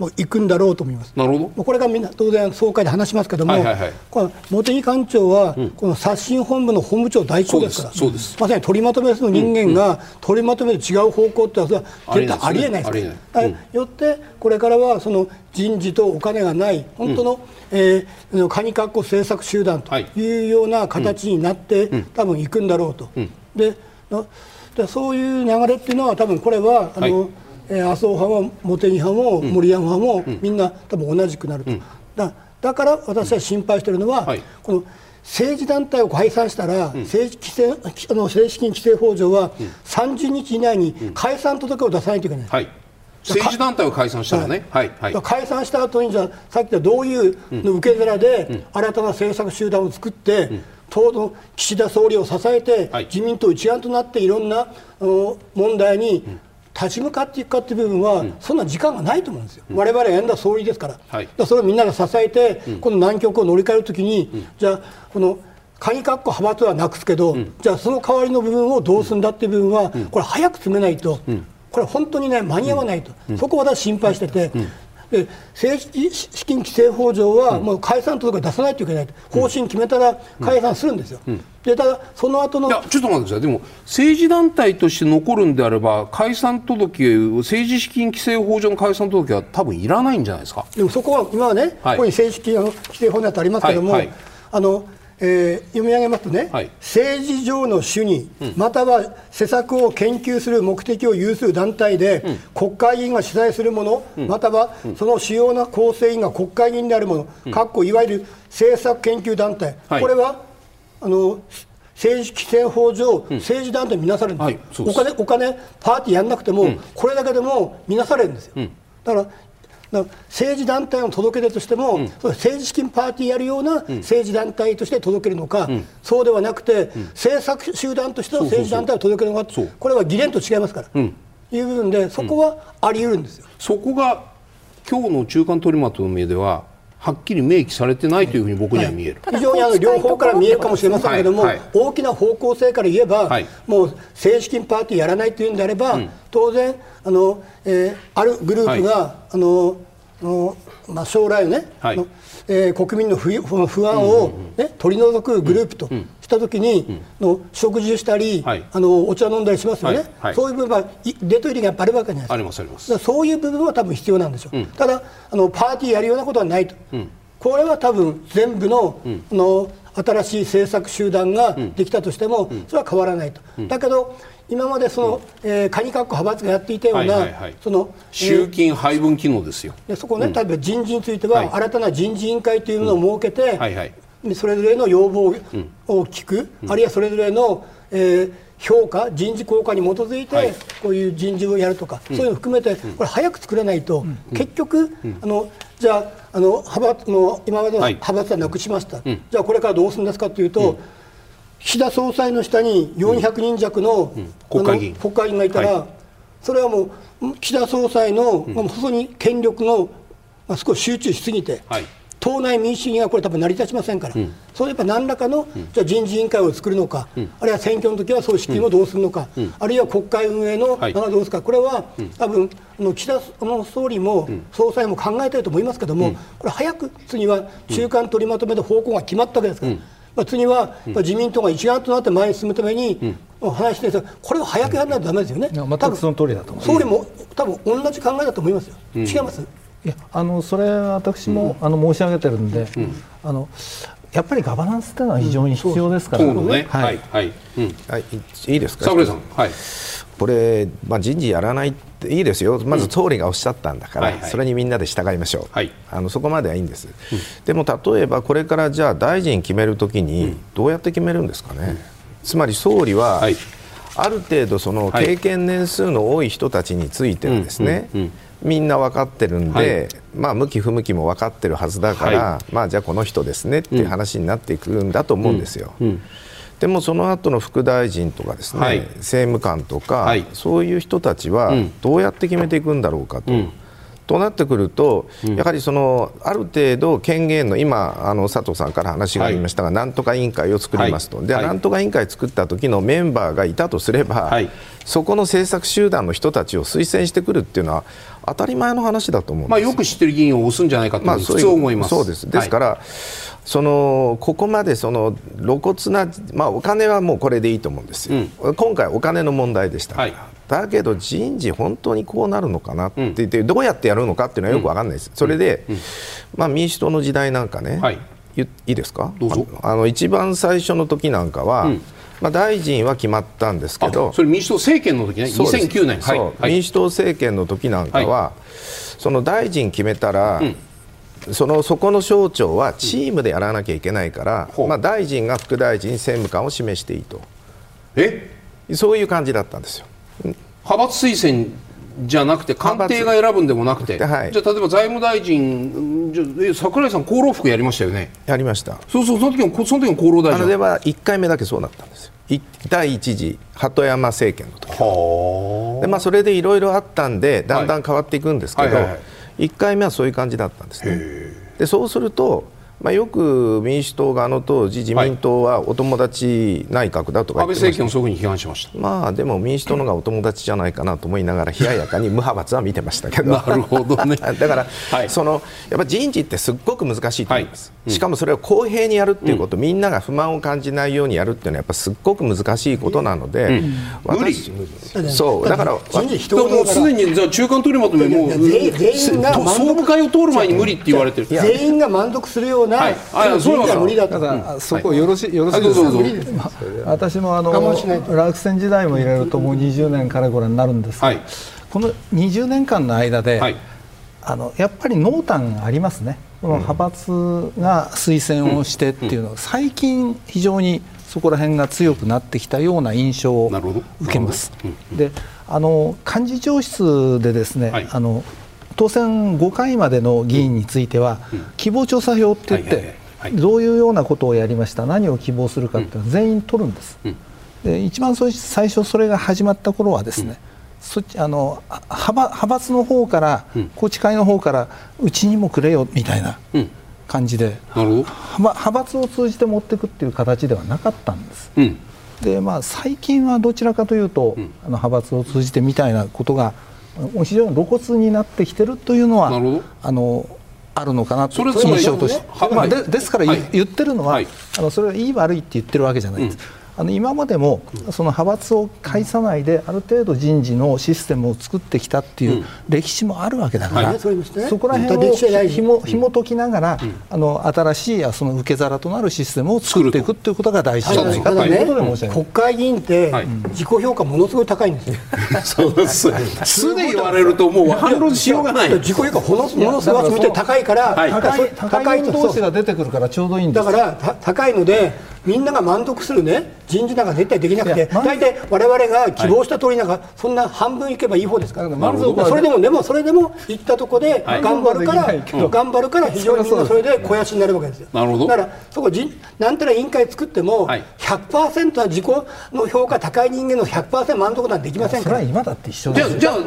もう行くんだろうと思います。なるほど。これがみんな当然総会で話しますけども、はいはいはい、この茂木幹事長は、うん、この刷新本部の本部長代行ですから、そうですまさに取りまとめの人間が、取りまとめで違う方向ってのは絶対ありえないです。よってこれからはその人事とお金がない本当の、うん、えー、カニカッコ政策集団とい。うような形になって、うん、多分行くんだろうと。ででそういう流れっていうのは多分これはあの、はいえー、麻生派も茂木派も森山派も、みんな多分同じくなると。だだだから私は心配しているのは、はい、この政治団体を解散したら、うん、政治規制あの政治資金規正法上は、30日以内に解散届を出さないといけない。はい。政治団体を解散したらね、はい。はい、解散した後にじゃさっき言ったどういうの受け皿で、新たな政策集団を作って、うん、党の岸田総理を支えて、はい、自民党一丸となっていろんな問題に立ち向かっていくかという部分は、うん、そんな時間がないと思うんですよ、われわれ選んだ総理ですから、はい、らそれをみんなが支えて、この難局を乗り換えるときに、じゃあ、この鍵括弧派閥はなくすけど、じゃあその代わりの部分をどうするんだっていう部分は、これ、早く詰めないと。これ本当にね間に合わないと、うん、そこを私心配してて、うん、で政治資金規正法上はもう解散届出さないといけないと、方針決めたら解散するんですよ。でただその後のいやちょっと待ってください。でも政治団体として残るんであれば解散届政治資金規正法上の解散届は多分いらないんじゃないですか。でもそこは今はね、はい、ここに政治資金規正法にありますけども、はいはい、あのえー、読み上げますとね、はい、政治上の主義、うん、または施策を研究する目的を有する団体で、うん、国会議員が主催するもの、うん、またはその主要な構成員が国会議員であるもの、かっこいわゆる政策研究団体、はい、これはあの政治規制法上、政治団体見なされるんです、はい、お金お金パーティーやらなくても、これだけでも見なされるんですよ。だから政治団体の届け出としても、うん、政治資金パーティーやるような政治団体として届けるのか、うん、そうではなくて、うん、政策集団としての政治団体を届けるのか、これは議連と違いますから、いう部分で、そこはあり得るんですよ。そこが今日の中間取りまとめでははっきり明記されてないというふうに僕には見える、はい、非常にあの両方から見えるかもしれませんけども、はい。はい、大きな方向性から言えば、もう政治資金パーティーやらないというんであれば、うん、当然あの、えー、あるグループが、あののまあ、将来ね、はい、えー、国民の不不安をね、うんうん、取り除くグループとしたときに、うん、の食事したり、はい、あのお茶飲んだりしますよね、はい。はい、そういう部分はデート入りがやっぱあるわけじゃないですか。ありますあります。そういう部分は多分必要なんでしょう、うん、ただあの、パーティーやるようなことはないと、これは多分全部の,、の新しい政策集団ができたとしても、それは変わらないと。だけど今までその、えー、カニカッコ派閥がやっていたような、はいはい、その集金配分機能ですよ。でそこね、例えば人事については、新たな人事委員会というものを設けて、はいはい、それぞれの要望を聞く、あるいはそれぞれの、えー、評価、人事効果に基づいて、こういう人事をやるとか、そういうのを含めて、これ、早く作れないと、結局、あのじゃああの派閥の今までの派閥はなくしました、じゃあこれからどうするんですかというと、岸田総裁の下に400人弱の,、国会議員。国会議員がいたら、それはもう岸田総裁の、本当に権力の、まあ、少し集中しすぎて、党内民主主義がこれ多分成り立ちませんから、そうやっぱ何らかの、じゃ人事委員会を作るのか、あるいは選挙の時はそういう資金をどうするのか、あるいは国会運営のがどうするか、これは多分あの岸田の総理も総裁も考えたいと思いますけども、これ早く次は中間取りまとめで方向が決まったわけですから。まあ、次は自民党が一丸となって前に進むために、話してるこれを早くやらないとだめですよね、全くその通りだと総理も多分同じ考えだと思いますよ、違いますいやあのそれは私も、あの申し上げてるんで、あのやっぱりガバナンスというのは非常に必要ですから、ね。はい。はい。はい、い。いですか、さん、はい、これ、まあ、人事やらないっていいですよ、まず総理がおっしゃったんだから、うんはいはい、それにみんなで従いましょう、はい、あのそこまではいいんです、うん、でも例えばこれからじゃあ大臣決めるときに、どうやって決めるんですかね、うん、つまり総理は、はい、ある程度、その経験年数の多い人たちについてはですね、みんな分かってるんで、まあ、向き不向きも分かってるはずだから、まあ、じゃあこの人ですねっていう話になってくるんだと思うんですよ。でもその後の副大臣とかですね、はい、政務官とか、はい、そういう人たちはどうやって決めていくんだろうかと。うんとなってくると、やはりそのある程度、権限の今、あの佐藤さんから話がありましたが、はい、なんとか委員会を作りますと、はい、でなんとか委員会作った時のメンバーがいたとすれば、はい、そこの政策集団の人たちを推薦してくるっていうのは、当たり前の話だと思うまあ、よく知ってる議員を押すんじゃないかと、まあ、普通思います。そうです。ですから、そのここまでその露骨な、まあ、お金はもうこれでいいと思うんですよ、うん、今回、お金の問題でしたから、はい、だけど人事、本当にこうなるのかなって言って、うん、どうやってやるのかっていうのはよく分かんないです、それで、まあ、民主党の時代なんかね、はい、いいですか？あの一番最初の時なんかは、まあ、大臣は決まったんですけどそれ民主党政権の時ね？2009年、はい、民主党政権の時なんかは、その大臣決めたら、そのそこの省庁はチームでやらなきゃいけないから、うん、まあ、大臣が副大臣、政務官を示していいと。え？そういう感じだったんですよ。派閥推薦じゃなくて官邸が選ぶんでもなくて、はい、じゃあ例えば財務大臣じゃ櫻井さん厚労服やりましたよね。やりました。そうそうその時もその時も厚労大臣あれは1回目だけそうだったんですよ。第一次鳩山政権の時。で、まあ、それでいろいろあったんでだんだん変わっていくんですけど、はいはいはい、1回目はそういう感じだったんですね。でそうするとまあ、よく民主党があの当時、自民党はお友達内閣だとか安倍政権をそういうふうに批判しました、まあ、でも民主党のがお友達じゃないかなと思いながら、冷ややかに無派閥は見てましたけど、なるほどね。だから、はい、そのやっぱ人事ってすっごく難しいと思います、はい、しかもそれを公平にやるっていうこと、うん、みんなが不満を感じないようにやるっていうのは、やっぱすっごく難しいことなので、うん、私そうだから人事もうすでにじゃ中間取りまとめ、もう全員が総務会を通る前に無理って言われてる。全員が満足するような、はい、あそうは無理だただそこよろし,、よろしいですか、私もあの落選時代も入れるともう20年からご覧になるんですが、この20年間の間で、あのやっぱり濃淡がありますね、この派閥が推薦をしてっていうのは、最近、非常にそこら辺が強くなってきたような印象を受けます。であの幹事長室でですね、あの当選5回までの議員については、希望調査票って言って、どういうようなことをやりました？何を希望するかっていうのは全員取るんです、で一番最初それが始まった頃はですね、そあの派派閥の方から、宏池会の方からうちにもくれよみたいな感じで、派閥を通じて持っていくっていう形ではなかったんです、うん、でまあ、最近はどちらかというと、うん、あの派閥を通じてみたいなことが非常に露骨になってきてるというのはあのあるのかなという印象として、まあ、でですから、言ってるのは、あのそれはいい悪いって言ってるわけじゃないです。うんあの今までもその派閥を介さないである程度人事のシステムを作ってきたっていう歴史もあるわけだから、そこら辺をひも紐解きながら、あの新しいその受け皿となるシステムを作っていくっていうことが大事じゃないかということで申し上げ国会議員って自己評価ものすごい高いんですよ。そうです。素で言われるともう反論しようがない。自己評価ものすごい高いから、高い同士が出てくるからちょうどいいんです。だから高いのでみんなが満足するね人事なんか絶対できなくて大体我々が希望した通りなんか、そんな半分いけばいい方ですから、それでもでもそれでも行ったとこで頑張るから、頑張るから非常にみんなそれで肥やしになるわけですよ。なるほど。だからそこじなんたら委員会作っても、100%は自己の評価高い人間の100%満足なんてできませんから。それは今だって一緒じゃあじゃあ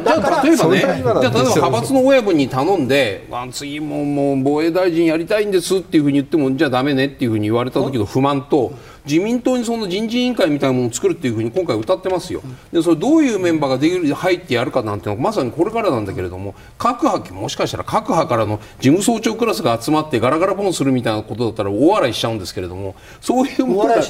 例えばねじゃあ例えば派閥の親分に頼んで次ももう防衛大臣やりたいんですっていうふうに言ってもじゃあだめねっていうふうに言われた時の不満と自民党にその人事委員会みたいなものを作るっていうふうに今回歌ってますよ、でそれどういうメンバーができる入ってやるかなんてのはまさにこれからなんだけれども各派もしかしたら各派からの事務総長クラスが集まってガラガラポンするみたいなことだったら大笑いしちゃうんですけれどもそういうものがどう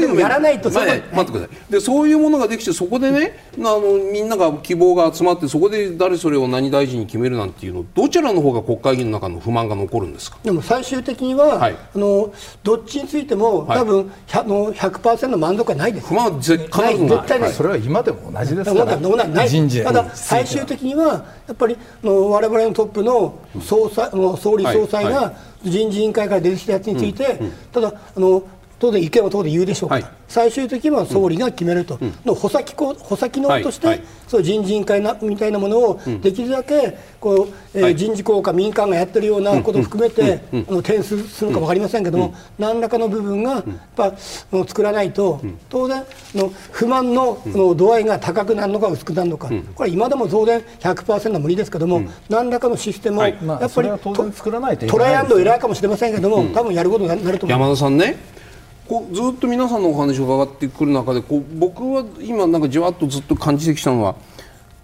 いうやらないと、まあね、待ってくださいでそういうものができてそこでねあのみんなが希望が集まってそこで誰それを何大臣に決めるなんていうのどちらの方が国会議員の中の不満が残るんですか？でも最終的には、はい、あのどっちについてもも、多分100の100%満足はないです。まあ、絶対絶対ない。それは今でも同じですから。ない。ただ最終的にはやっぱりの我々のトップの総裁の総理総裁が人事委員会から出てきたやつについて、ただあの当然意見は当然言うでしょうから、はい、最終的には総理が決めると、うん、の補佐機構補佐機能として、はい。はい、そう人事委員会なみたいなものをできるだけこう、えー、人事効果民間がやってるようなことを含めて、あの点数するか分かりませんけども、うん、何らかの部分がやっぱ作らないと、当然の不満のの度合いが高くなるのか薄くなるのか、これ今でも当然100%無理ですけども、何らかのシステムをやっぱり、トライアンドエラーかもしれませんけども、多分やることになると思います。山田さんねこうずっと皆さんのお話を伺ってくる中でこう僕は今なんかじわっとずっと感じてきたのは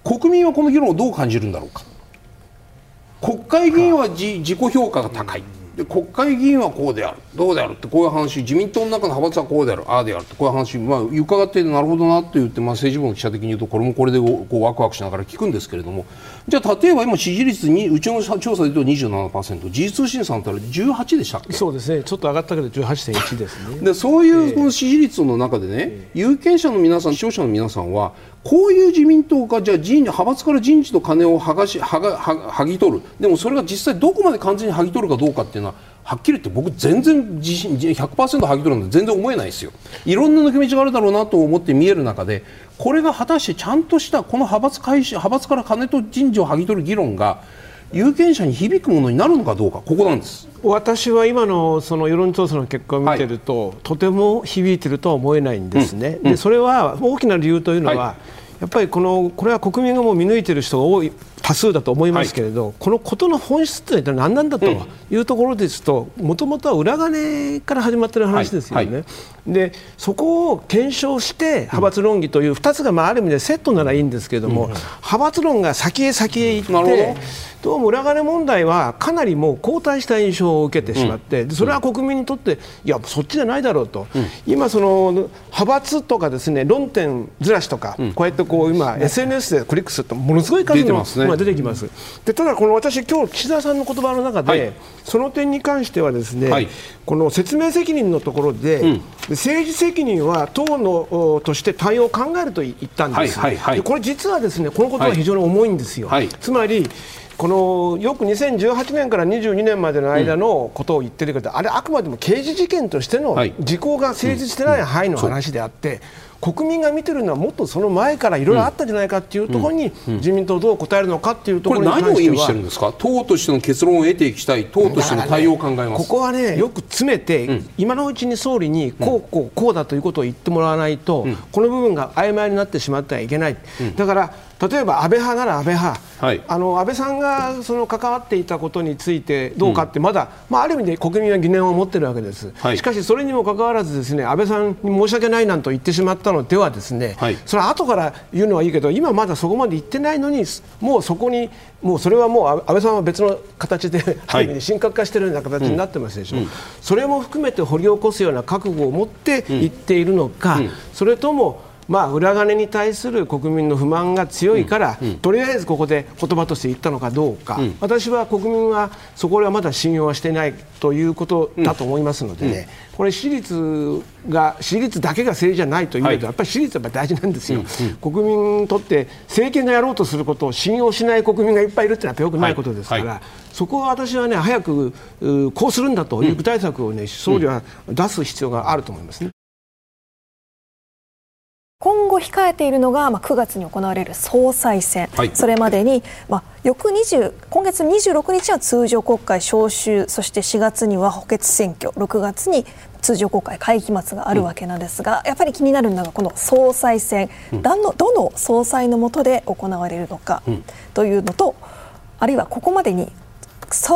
国民はこの議論をどう感じるんだろうか。国会議員は自己評価が高い。で国会議員はこうである。どうであるってこういう話。自民党の中の派閥はこうである。ああであるってこういう話、まあ、伺ってなるほどなって言って、まあ、政治部の記者的に言うとこれもこれでこうワクワクしながら聞くんですけれどもじゃあ例えば今支持率にうちの調査で言うと27%時事通信さんったら18でしたっけ？そうですね。ちょっと上がったけど18.1ですね。でそういうこの支持率の中でね、えー、有権者の皆さん視聴者の皆さんはこういう自民党がじゃあ人派閥から人事と金を剥がし剥が剥ぎ取る。でもそれが実際どこまで完全に剥ぎ取るかどうかっていうのははっきり言って僕全然自信100%剥ぎ取るなんて全然思えないですよ。いろんな抜け道があるだろうなと思って見える中でこれが果たしてちゃんとしたこの派閥開始派閥から金と人事を剥ぎ取る議論が有権者に響くものになるのかどうかここなんです。私は今のその世論調査の結果を見てると、はい、とても響いてるとは思えないんですね、うん、でそれは大きな理由というのは、はい、やっぱりこのこれは国民がもう見抜いている人が多い多数だと思いますけれど、はい、このことの本質というのは何なんだというところですともともとは裏金から始まっている話ですよね。はい。はい、でそこを検証して派閥論議という2つがまあある意味でセットならいいんですけれども、うん、派閥論が先へ先へ行って。ど。うも裏金問題はかなりもう後退した印象を受けてしまって、それは国民にとっていやそっちじゃないだろうと、うん、今その派閥とかですね論点ずらしとか、うん、こうやってこう今 SNS でクリックするとものすごい数の、ね、出てきます。でただこの私今日岸田さんの言葉の中で、はい、その点に関してはですね、はい、この説明責任のところで、うん、政治責任は党のとして対応を考えると言ったんです。はいはいはい、これ実はですねこのことは非常に重いんですよ。つまりこのよく2018年から22年までの間のことを言ってるけど、うん、あれ、あくまでも刑事事件としての時効が成立してない範囲の話であって、国民が見てるのはもっとその前からいろいろあったんじゃないかというところに、自民党どう答えるのかというところに関しては、これ、何を意味してるんですか、党としての結論を得ていきたい、党としての対応を考えます、ね、ここはね、よく詰めて、今のうちに総理にこう、こう、こうだということを言ってもらわないと、この部分が曖昧になってしまってはいけない。だから例えば安倍派なら安倍派、はい、あの安倍さんがその関わっていたことについてどうかってまだ、うん、まあ、ある意味で国民は疑念を持っているわけです、はい、しかしそれにもかかわらずですね安倍さんに申し訳ないなんと言ってしまったのではですね、はい、それは後から言うのはいいけど今まだそこまで言ってないのにもうそこにもうそれはもう安倍さんは別の形で、はい、神格化しているような形になってますでしょ、うん、それも含めて掘り起こすような覚悟を持って言っているのか、うん、それともまあ、裏金に対する国民の不満が強いから、うんうん、とりあえずここで言葉として言ったのかどうか、うん、私は国民はそこではまだ信用はしていないということだと思いますのでね、これ、私立が私立だけが政治じゃないというと、はい、やっぱり私立は大事なんですよ、国民にとって政権がやろうとすることを信用しない国民がいっぱいいるというのはよくないことですから、はいはい、そこは私はね早くこうするんだという具体策をね、総理は出す必要があると思いますね。今後控えているのが、まあ、9月に行われる総裁選、はい、それまでに、まあ、翌20今月26日は通常国会召集そして4月には補欠選挙。6月に通常国会会期末があるわけなんですが、うん、やっぱり気になるのがこの総裁選、うん、どのどの総裁の下で行われるのかというのと、あるいはここまでに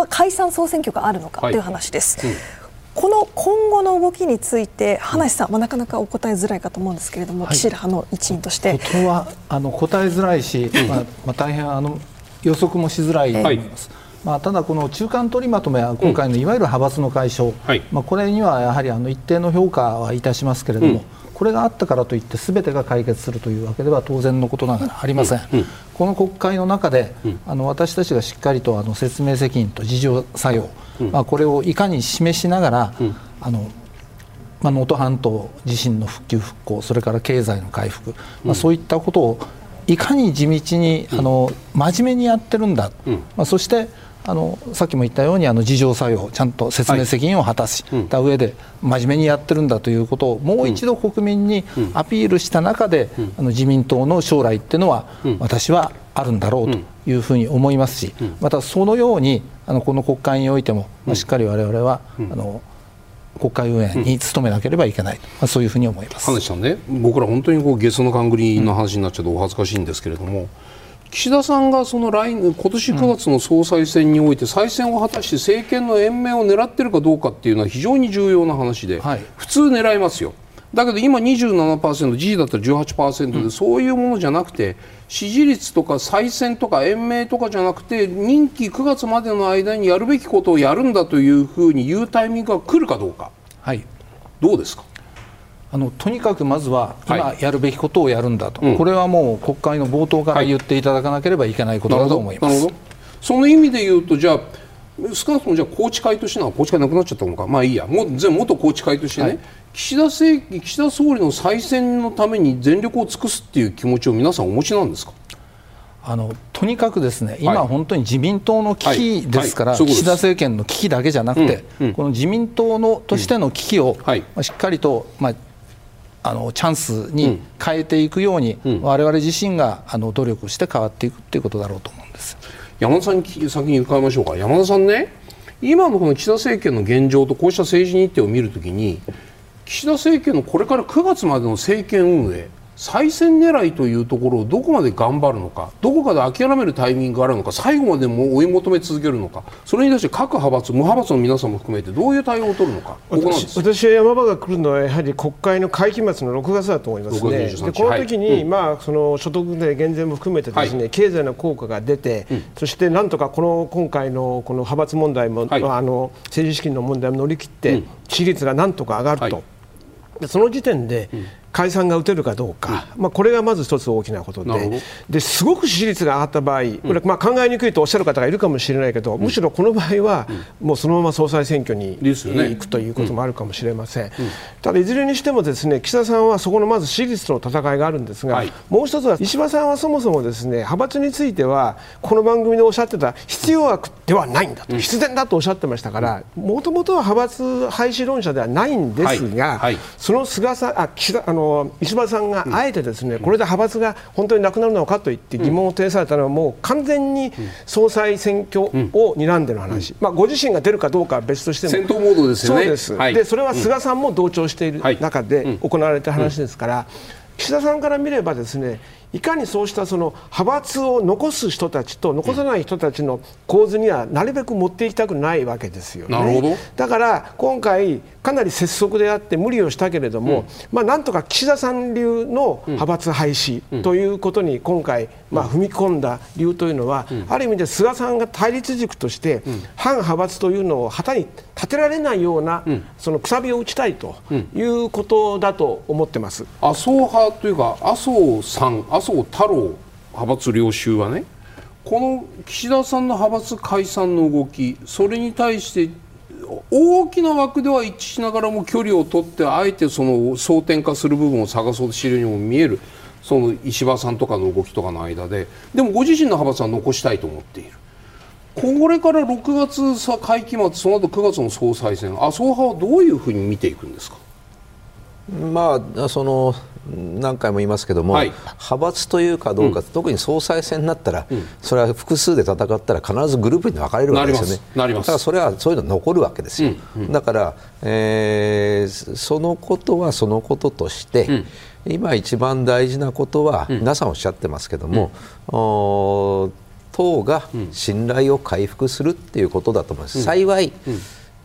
解散総選挙があるのかという話です。はいうんこの今後の動きについて、葉梨さん、まあ、なかなかお答えづらいかと思うんですけれども、はい、岸田派の一員として。ことはあの答えづらいし、まあまあ、大変あの予測もしづらいと思います。まあ、ただ、この中間取りまとめは今回のいわゆる派閥の解消、うんはい、まあ、これにはやはりあの一定の評価はいたしますけれども、うん、これがあったからといってすべてが解決するというわけでは当然のことながらありません、うん、この国会の中で、あの私たちがしっかりとあの説明責任と自浄作用、まあ、これをいかに示しながら、あのまあ、能登半島地震の復旧・復興それから経済の回復、まあ、そういったことをいかに地道にあの真面目にやってるんだ、まあ、そしてあのさっきも言ったようにあの自浄作用ちゃんと説明責任を果たした上で真面目にやってるんだということをもう一度国民にアピールした中であの自民党の将来っていうのは私はあるんだろうというふうに思いますしまたそのようにあのこの国会においてもしっかり我々はあの国会運営に努めなければいけない、まあ、そういうふうに思います。話さんね僕ら本当にこうゲスの勘繰りの話になっちゃうとお恥ずかしいんですけれども、岸田さんがその来年今年9月の総裁選において再選を果たして政権の延命を狙っているかどうかっていうのは非常に重要な話で、はい、普通狙いますよ。だけど今27%、時事だったら18%で、うん、そういうものじゃなくて支持率とか再選とか延命とかじゃなくて任期9月までの間にやるべきことをやるんだというふうに言うタイミングが来るかどうか、はい、どうですか？あのとにかくまずは今やるべきことをやるんだと、はい、これはもう国会の冒頭から言っていただかなければいけないことだと思います。はい、その意味で言うとじゃあ少なくともじゃあ宏池会としての宏池会なくなっちゃったのか。まあいいや。も全元宏池会としてね、はい。岸田政岸田総理の再選のために全力を尽くすっていう気持ちを皆さんお持ちなんですか？あのとにかくですね、今、本当に自民党の危機ですから、岸田政権の危機だけじゃなくて、うん。うん、この自民党のとしての危機を、まあ、しっかりと、まあ、あのチャンスに変えていくように、われわれ自身があの努力して変わっていくということだろうと思うんです。山田さんに先に伺いましょうか、山田さんね、今のこの岸田政権の現状とこうした政治日程を見るときに、岸田政権のこれから9月までの政権運営再選狙いというところをどこまで頑張るのかどこかで諦めるタイミングがあるのか最後までも追い求め続けるのかそれに対して各派閥無派閥の皆さんも含めてどういう対応を取るのか私私は山場が来るのはやはり国会の会期末の6月だと思いますね。でこの時に、はいまあ、その所得税減税も含めてですね、はい、経済の効果が出て、うん、そしてなんとかこの今回のこの派閥問題も、はい、あの政治資金の問題も乗り切って、うん、支持率がなんとか上がると。その時点で、解散が打てるかどうか、まあ、これがまず一つ大きなことで。ですごく支持率が上がった場合これまあ考えにくいとおっしゃる方がいるかもしれないけど、むしろこの場合はもうそのまま総裁選挙に行くということもあるかもしれません、ただいずれにしてもですね岸田さんはそこのまず支持率の戦いがあるんですが、はい、もう一つは石破さんはそもそもですね派閥についてはこの番組でおっしゃってた必要悪ではないんだと、必然だとおっしゃってましたからもともとは派閥廃止論者ではないんですが、はい。はい、その菅さんあ岸田あの石破さんんがあえてですね、これで派閥が本当になくなるのかと言って疑問を呈されたのはもう完全に総裁選挙を睨んでの話、まあ、ご自身が出るかどうかは別としても。戦闘モードですよね。そうです、はい、でそれは菅さんも同調している中で行われた話ですから、岸田さんから見ればですねいかにそうしたその派閥を残す人たちと残さない人たちの構図にはなるべく持っていきたくないわけですよね。だから今回かなり拙速であって無理をしたけれども、うん、まあ、なんとか岸田さん流の派閥廃止ということに今回、まあ、踏み込んだ理由というのは、うん、ある意味で菅さんが対立軸として、反派閥というのを旗に立てられないような、そのくさびを打ちたいということだと思ってます。麻生派というか麻生さん麻生太郎派閥領袖はねこの岸田さんの派閥解散の動きそれに対して大きな枠では一致しながらも距離を取ってあえてその争点化する部分を探そうとしているようにも見えるその石破さんとかの動きとかの間ででもご自身の派閥は残したいと思っているこれから6月さ会期末その後9月の総裁選麻生派はどういうふうに見ていくんですか？まあその何回も言いますけども、はい、派閥というかどうか、うん、特に総裁選になったら、うん、それは複数で戦ったら必ずグループに分かれるわけですよね。だからそれはそういうの残るわけですよ。うん、だから、えー、そのことはそのこととして、今一番大事なことは、皆さんおっしゃってますけども、党が信頼を回復するっていうことだと思います。幸い、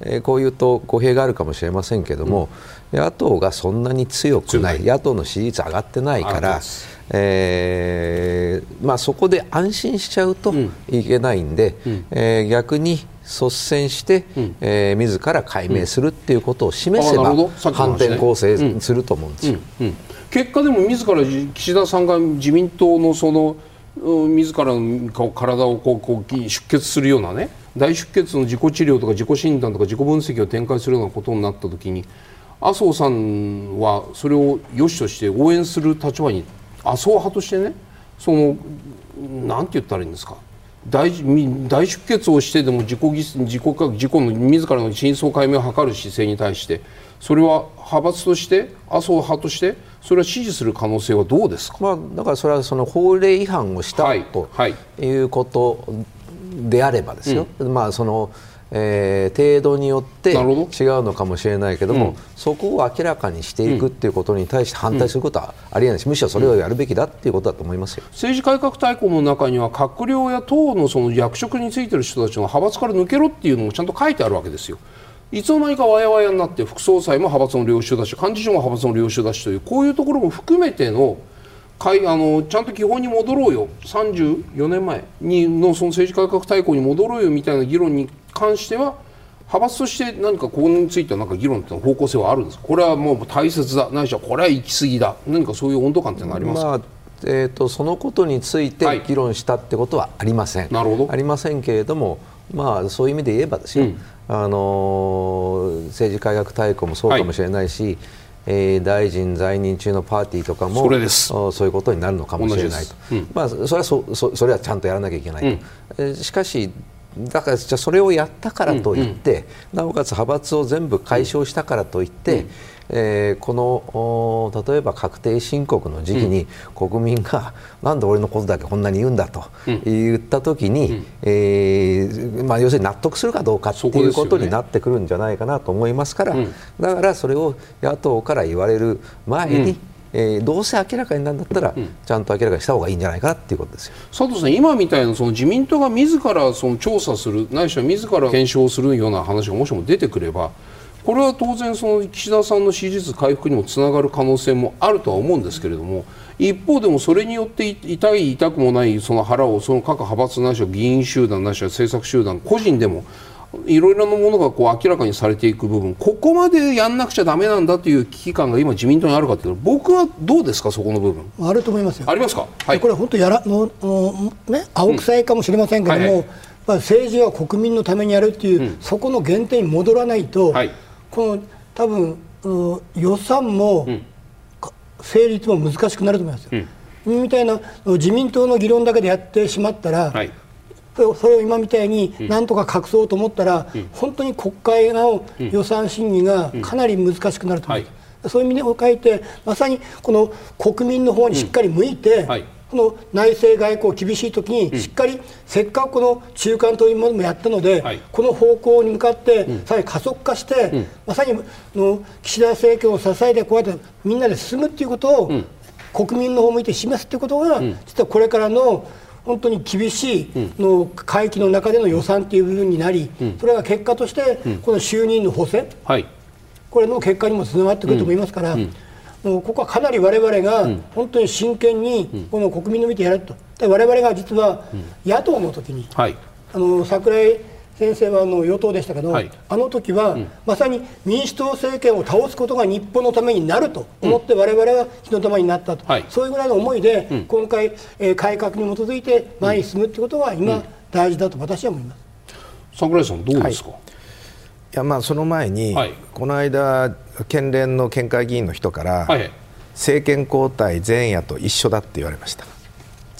えー、こういうと語弊があるかもしれませんけども、うん、野党がそんなに強くない野党の支持率上がってないから、えーまあ、そこで安心しちゃうといけないんで、うん、えー、逆に率先して、うん。えー、自ら解明するっていうことを示せば、反転攻勢すると思うんですよ、結果でも自ら岸田さんが自民党のその自らの体をこうこう出血するようなね大出血の自己治療とか自己診断とか自己分析を展開するようなことになった時に麻生さんはそれを良しとして応援する立場に麻生派としてねそのなんて言ったらいいんですか大大出血をしてでも自己自己自己の自らの真相解明を図る姿勢に対してそれは派閥として麻生派としてそれは支持する可能性はどうですか、まあ、だからそれはその法令違反をした、はい、とい。うことであればですよ、うん、まあそのえー、程度によって違うのかもしれないけども、うん、そこを明らかにしていくっていうことに対して反対することはありえないし、むしろそれをやるべきだっていうことだと思いますよ。政治改革大綱の中には閣僚や党のその役職についてる人たちの派閥から抜けろっていうのもちゃんと書いてあるわけですよ。いつの間にかわやわやになって副総裁も派閥の領袖だし幹事長も派閥の領袖だしというこういうところも含めてのかいあのちゃんと基本に戻ろうよ。34年前にのその政治改革大綱に戻ろうよみたいな議論に関しては派閥として何かここについては何か議論って方向性はあるんですこれはもう大切だ。ないしはこれは行き過ぎだ。何かそういう温度感ってのありますか、まあえーと、そのことについて議論したってことはありません、はい、なるほど。ありませんけれども、まあ、そういう意味で言えばですよ、うん、あの政治改革大綱もそうかもしれないし、はい。えー、大臣在任中のパーティーとかもそそういうことになるのかもしれないと、うん、まあ、それはそそそれはちゃんとやらなきゃいけないと、うん、えー、しかしだからじゃそれをやったからといって、うん。うん、なおかつ派閥を全部解消したからといって、うんえー、この例えば確定申告の時期に国民が、うん、なんで俺のことだけこんなに言うんだと言った時に、うん、えー、まあ、要するに納得するかどうかっていうことになってくるんじゃないかなと思いますから、ね、だからそれを野党から言われる前に、うん。えー、どうせ明らかになるんだったら、うん、ちゃんと明らかにした方がいいんじゃないかっていうことですよ。佐藤さん、今みたいなその自民党が自らその調査するないしは自ら検証するような話がもしも出てくればこれは当然その岸田さんの支持率回復にもつながる可能性もあるとは思うんですけれども一方でもそれによって痛い痛くもないその腹をその各派閥なしは議員集団なしは政策集団個人でもいろいろなものがこう明らかにされていく部分ここまでやんなくちゃだめなんだという危機感が今自民党にあるかというと僕はどうですかそこの部分？あると思いますよ。ありますか、はい、これ本当やらのの、ね、青臭いかもしれませんけども、うんはいはい、まあ、政治は国民のためにやるっていう、うん、そこの原点に戻らないと、はい、この多分、うん、予算も、うん、成立も難しくなると思いますよ、みたいな自民党の議論だけでやってしまったら、はい。それを今みたいになんとか隠そうと思ったら、うん、本当に国会の予算審議がかなり難しくなると思います。うん、そういう意味を書いてまさにこの国民の方にしっかり向いて、はいこの内政外交厳しい時にしっかり、せっかくこの中間というものもやったので、この方向に向かってさらに加速化して、まさにの岸田政権を支えてこうやってみんなで進むっていうことを、国民の方を向いて示すっていうことが、実はこれからの本当に厳しいの会期の中での予算という部分になり、それが結果として、この衆議院の補選、これの結果にもつながってくると思いますから、ここはかなり我々が本当に真剣にこの国民の見てやると、我々が実は野党の時に、あの桜井先生はあの与党でしたけど、はい、あの時は、うん、まさに民主党政権を倒すことが日本のためになると思って、我々は火の玉になったと、はい、そういうぐらいの思いで、うん、今回、えー、改革に基づいて前に進むということは今、大事だと私は思います。桜井さんどうですか、はい、いやまあその前に、この間県連の県会議員の人から、政権交代前夜と一緒だって言われました。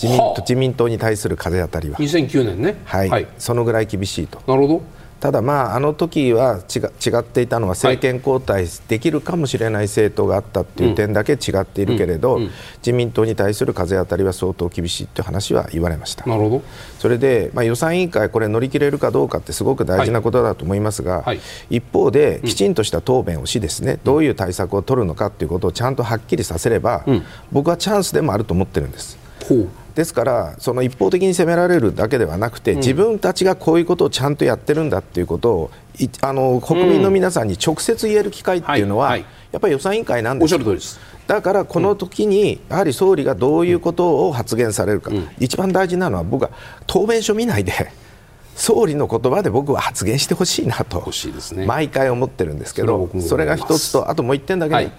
自民自民党に対する風当たりは。2009年ね、はい、はい、そのぐらい厳しいと。なるほどただ、まあ、あの時は違違っていたのは政権交代できるかもしれない政党があったという点だけ違っているけれど、自民党に対する風当たりは相当厳しいという話は言われました。なるほど。それで、まあ、予算委員会これ乗り切れるかどうかってすごく大事なことだと思いますが、はい。はい、一方できちんとした答弁をしですね、うん、どういう対策を取るのかということをちゃんとはっきりさせれば、僕はチャンスでもあると思ってるんです。ですからその一方的に責められるだけではなくて、自分たちがこういうことをちゃんとやってるんだっていうことをあの国民の皆さんに直接言える機会っていうのは、やっぱり予算委員会なんです。だからこの時にやはり総理がどういうことを発言されるか、一番大事なのは僕は答弁書見ないで。総理の言葉で僕は発言してほしいなと、毎回思ってるんですけど、それが一つと、あともう一点だけ、はい、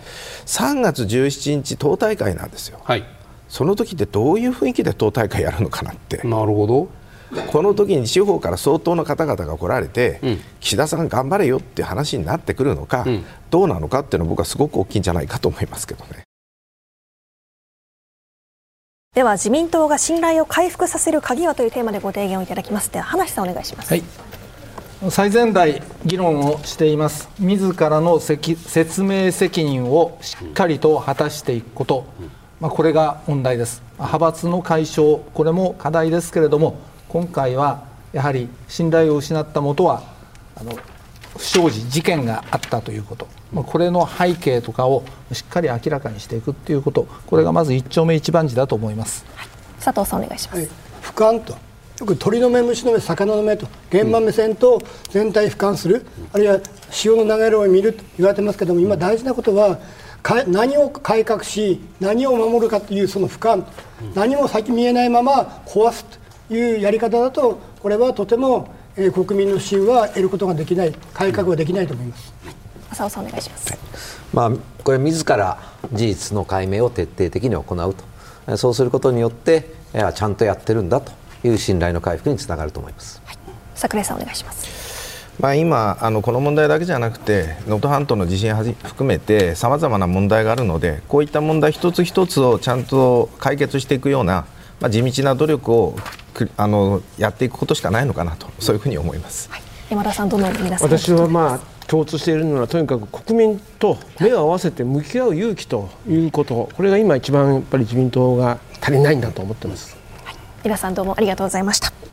3月17日、党大会なんですよ。はいその時ってどういう雰囲気で党大会やるのかなって。なるほど。この時に地方から相当の方々が来られて、うん、岸田さん頑張れよっていう話になってくるのか、うん、どうなのかっていうのは僕はすごく大きいんじゃないかと思いますけどね。では自民党が信頼を回復させる鍵はというテーマでご提言をいただきます。では話さんお願いします。はい。最前代議論をしています。自らの説明責任をしっかりと果たしていくこと、うんまあ、これが問題です、派閥の解消、これも課題ですけれども、今回はやはり信頼を失ったもとは、あの不祥事、事件があったということ、まあ、これの背景とかをしっかり明らかにしていくということ、これがまず一丁目一番地だと思います、はい、佐藤さん、お願いします。はい、俯瞰と。よく鳥の目、虫の目、魚の目と。現場目線と全体俯瞰する、あるいは潮の流れを見ると言われてますけども今大事なことは何を改革し何を守るかというその俯瞰、何も先見えないまま壊すというやり方だとこれはとても、えー、国民の支援は得ることができない改革はできないと思います。浅尾さんお願いします。まあこれ自ら事実の解明を徹底的に行うとそうすることによってちゃんとやってるんだという信頼の回復につながると思います。はい、桜井さんお願いします。まあ、今あのこの問題だけじゃなくて能登半島の地震含めてさまざまな問題があるのでこういった問題一つ一つをちゃんと解決していくような、まあ、地道な努力をあのやっていくことしかないのかなとそういうふうに思います、はい、山田さんどの皆さん私はまあ共通しているのはとにかく国民と目を合わせて向き合う勇気ということ。これが今一番やっぱり自民党が足りないんだと思ってます、はい、皆さんどうもありがとうございました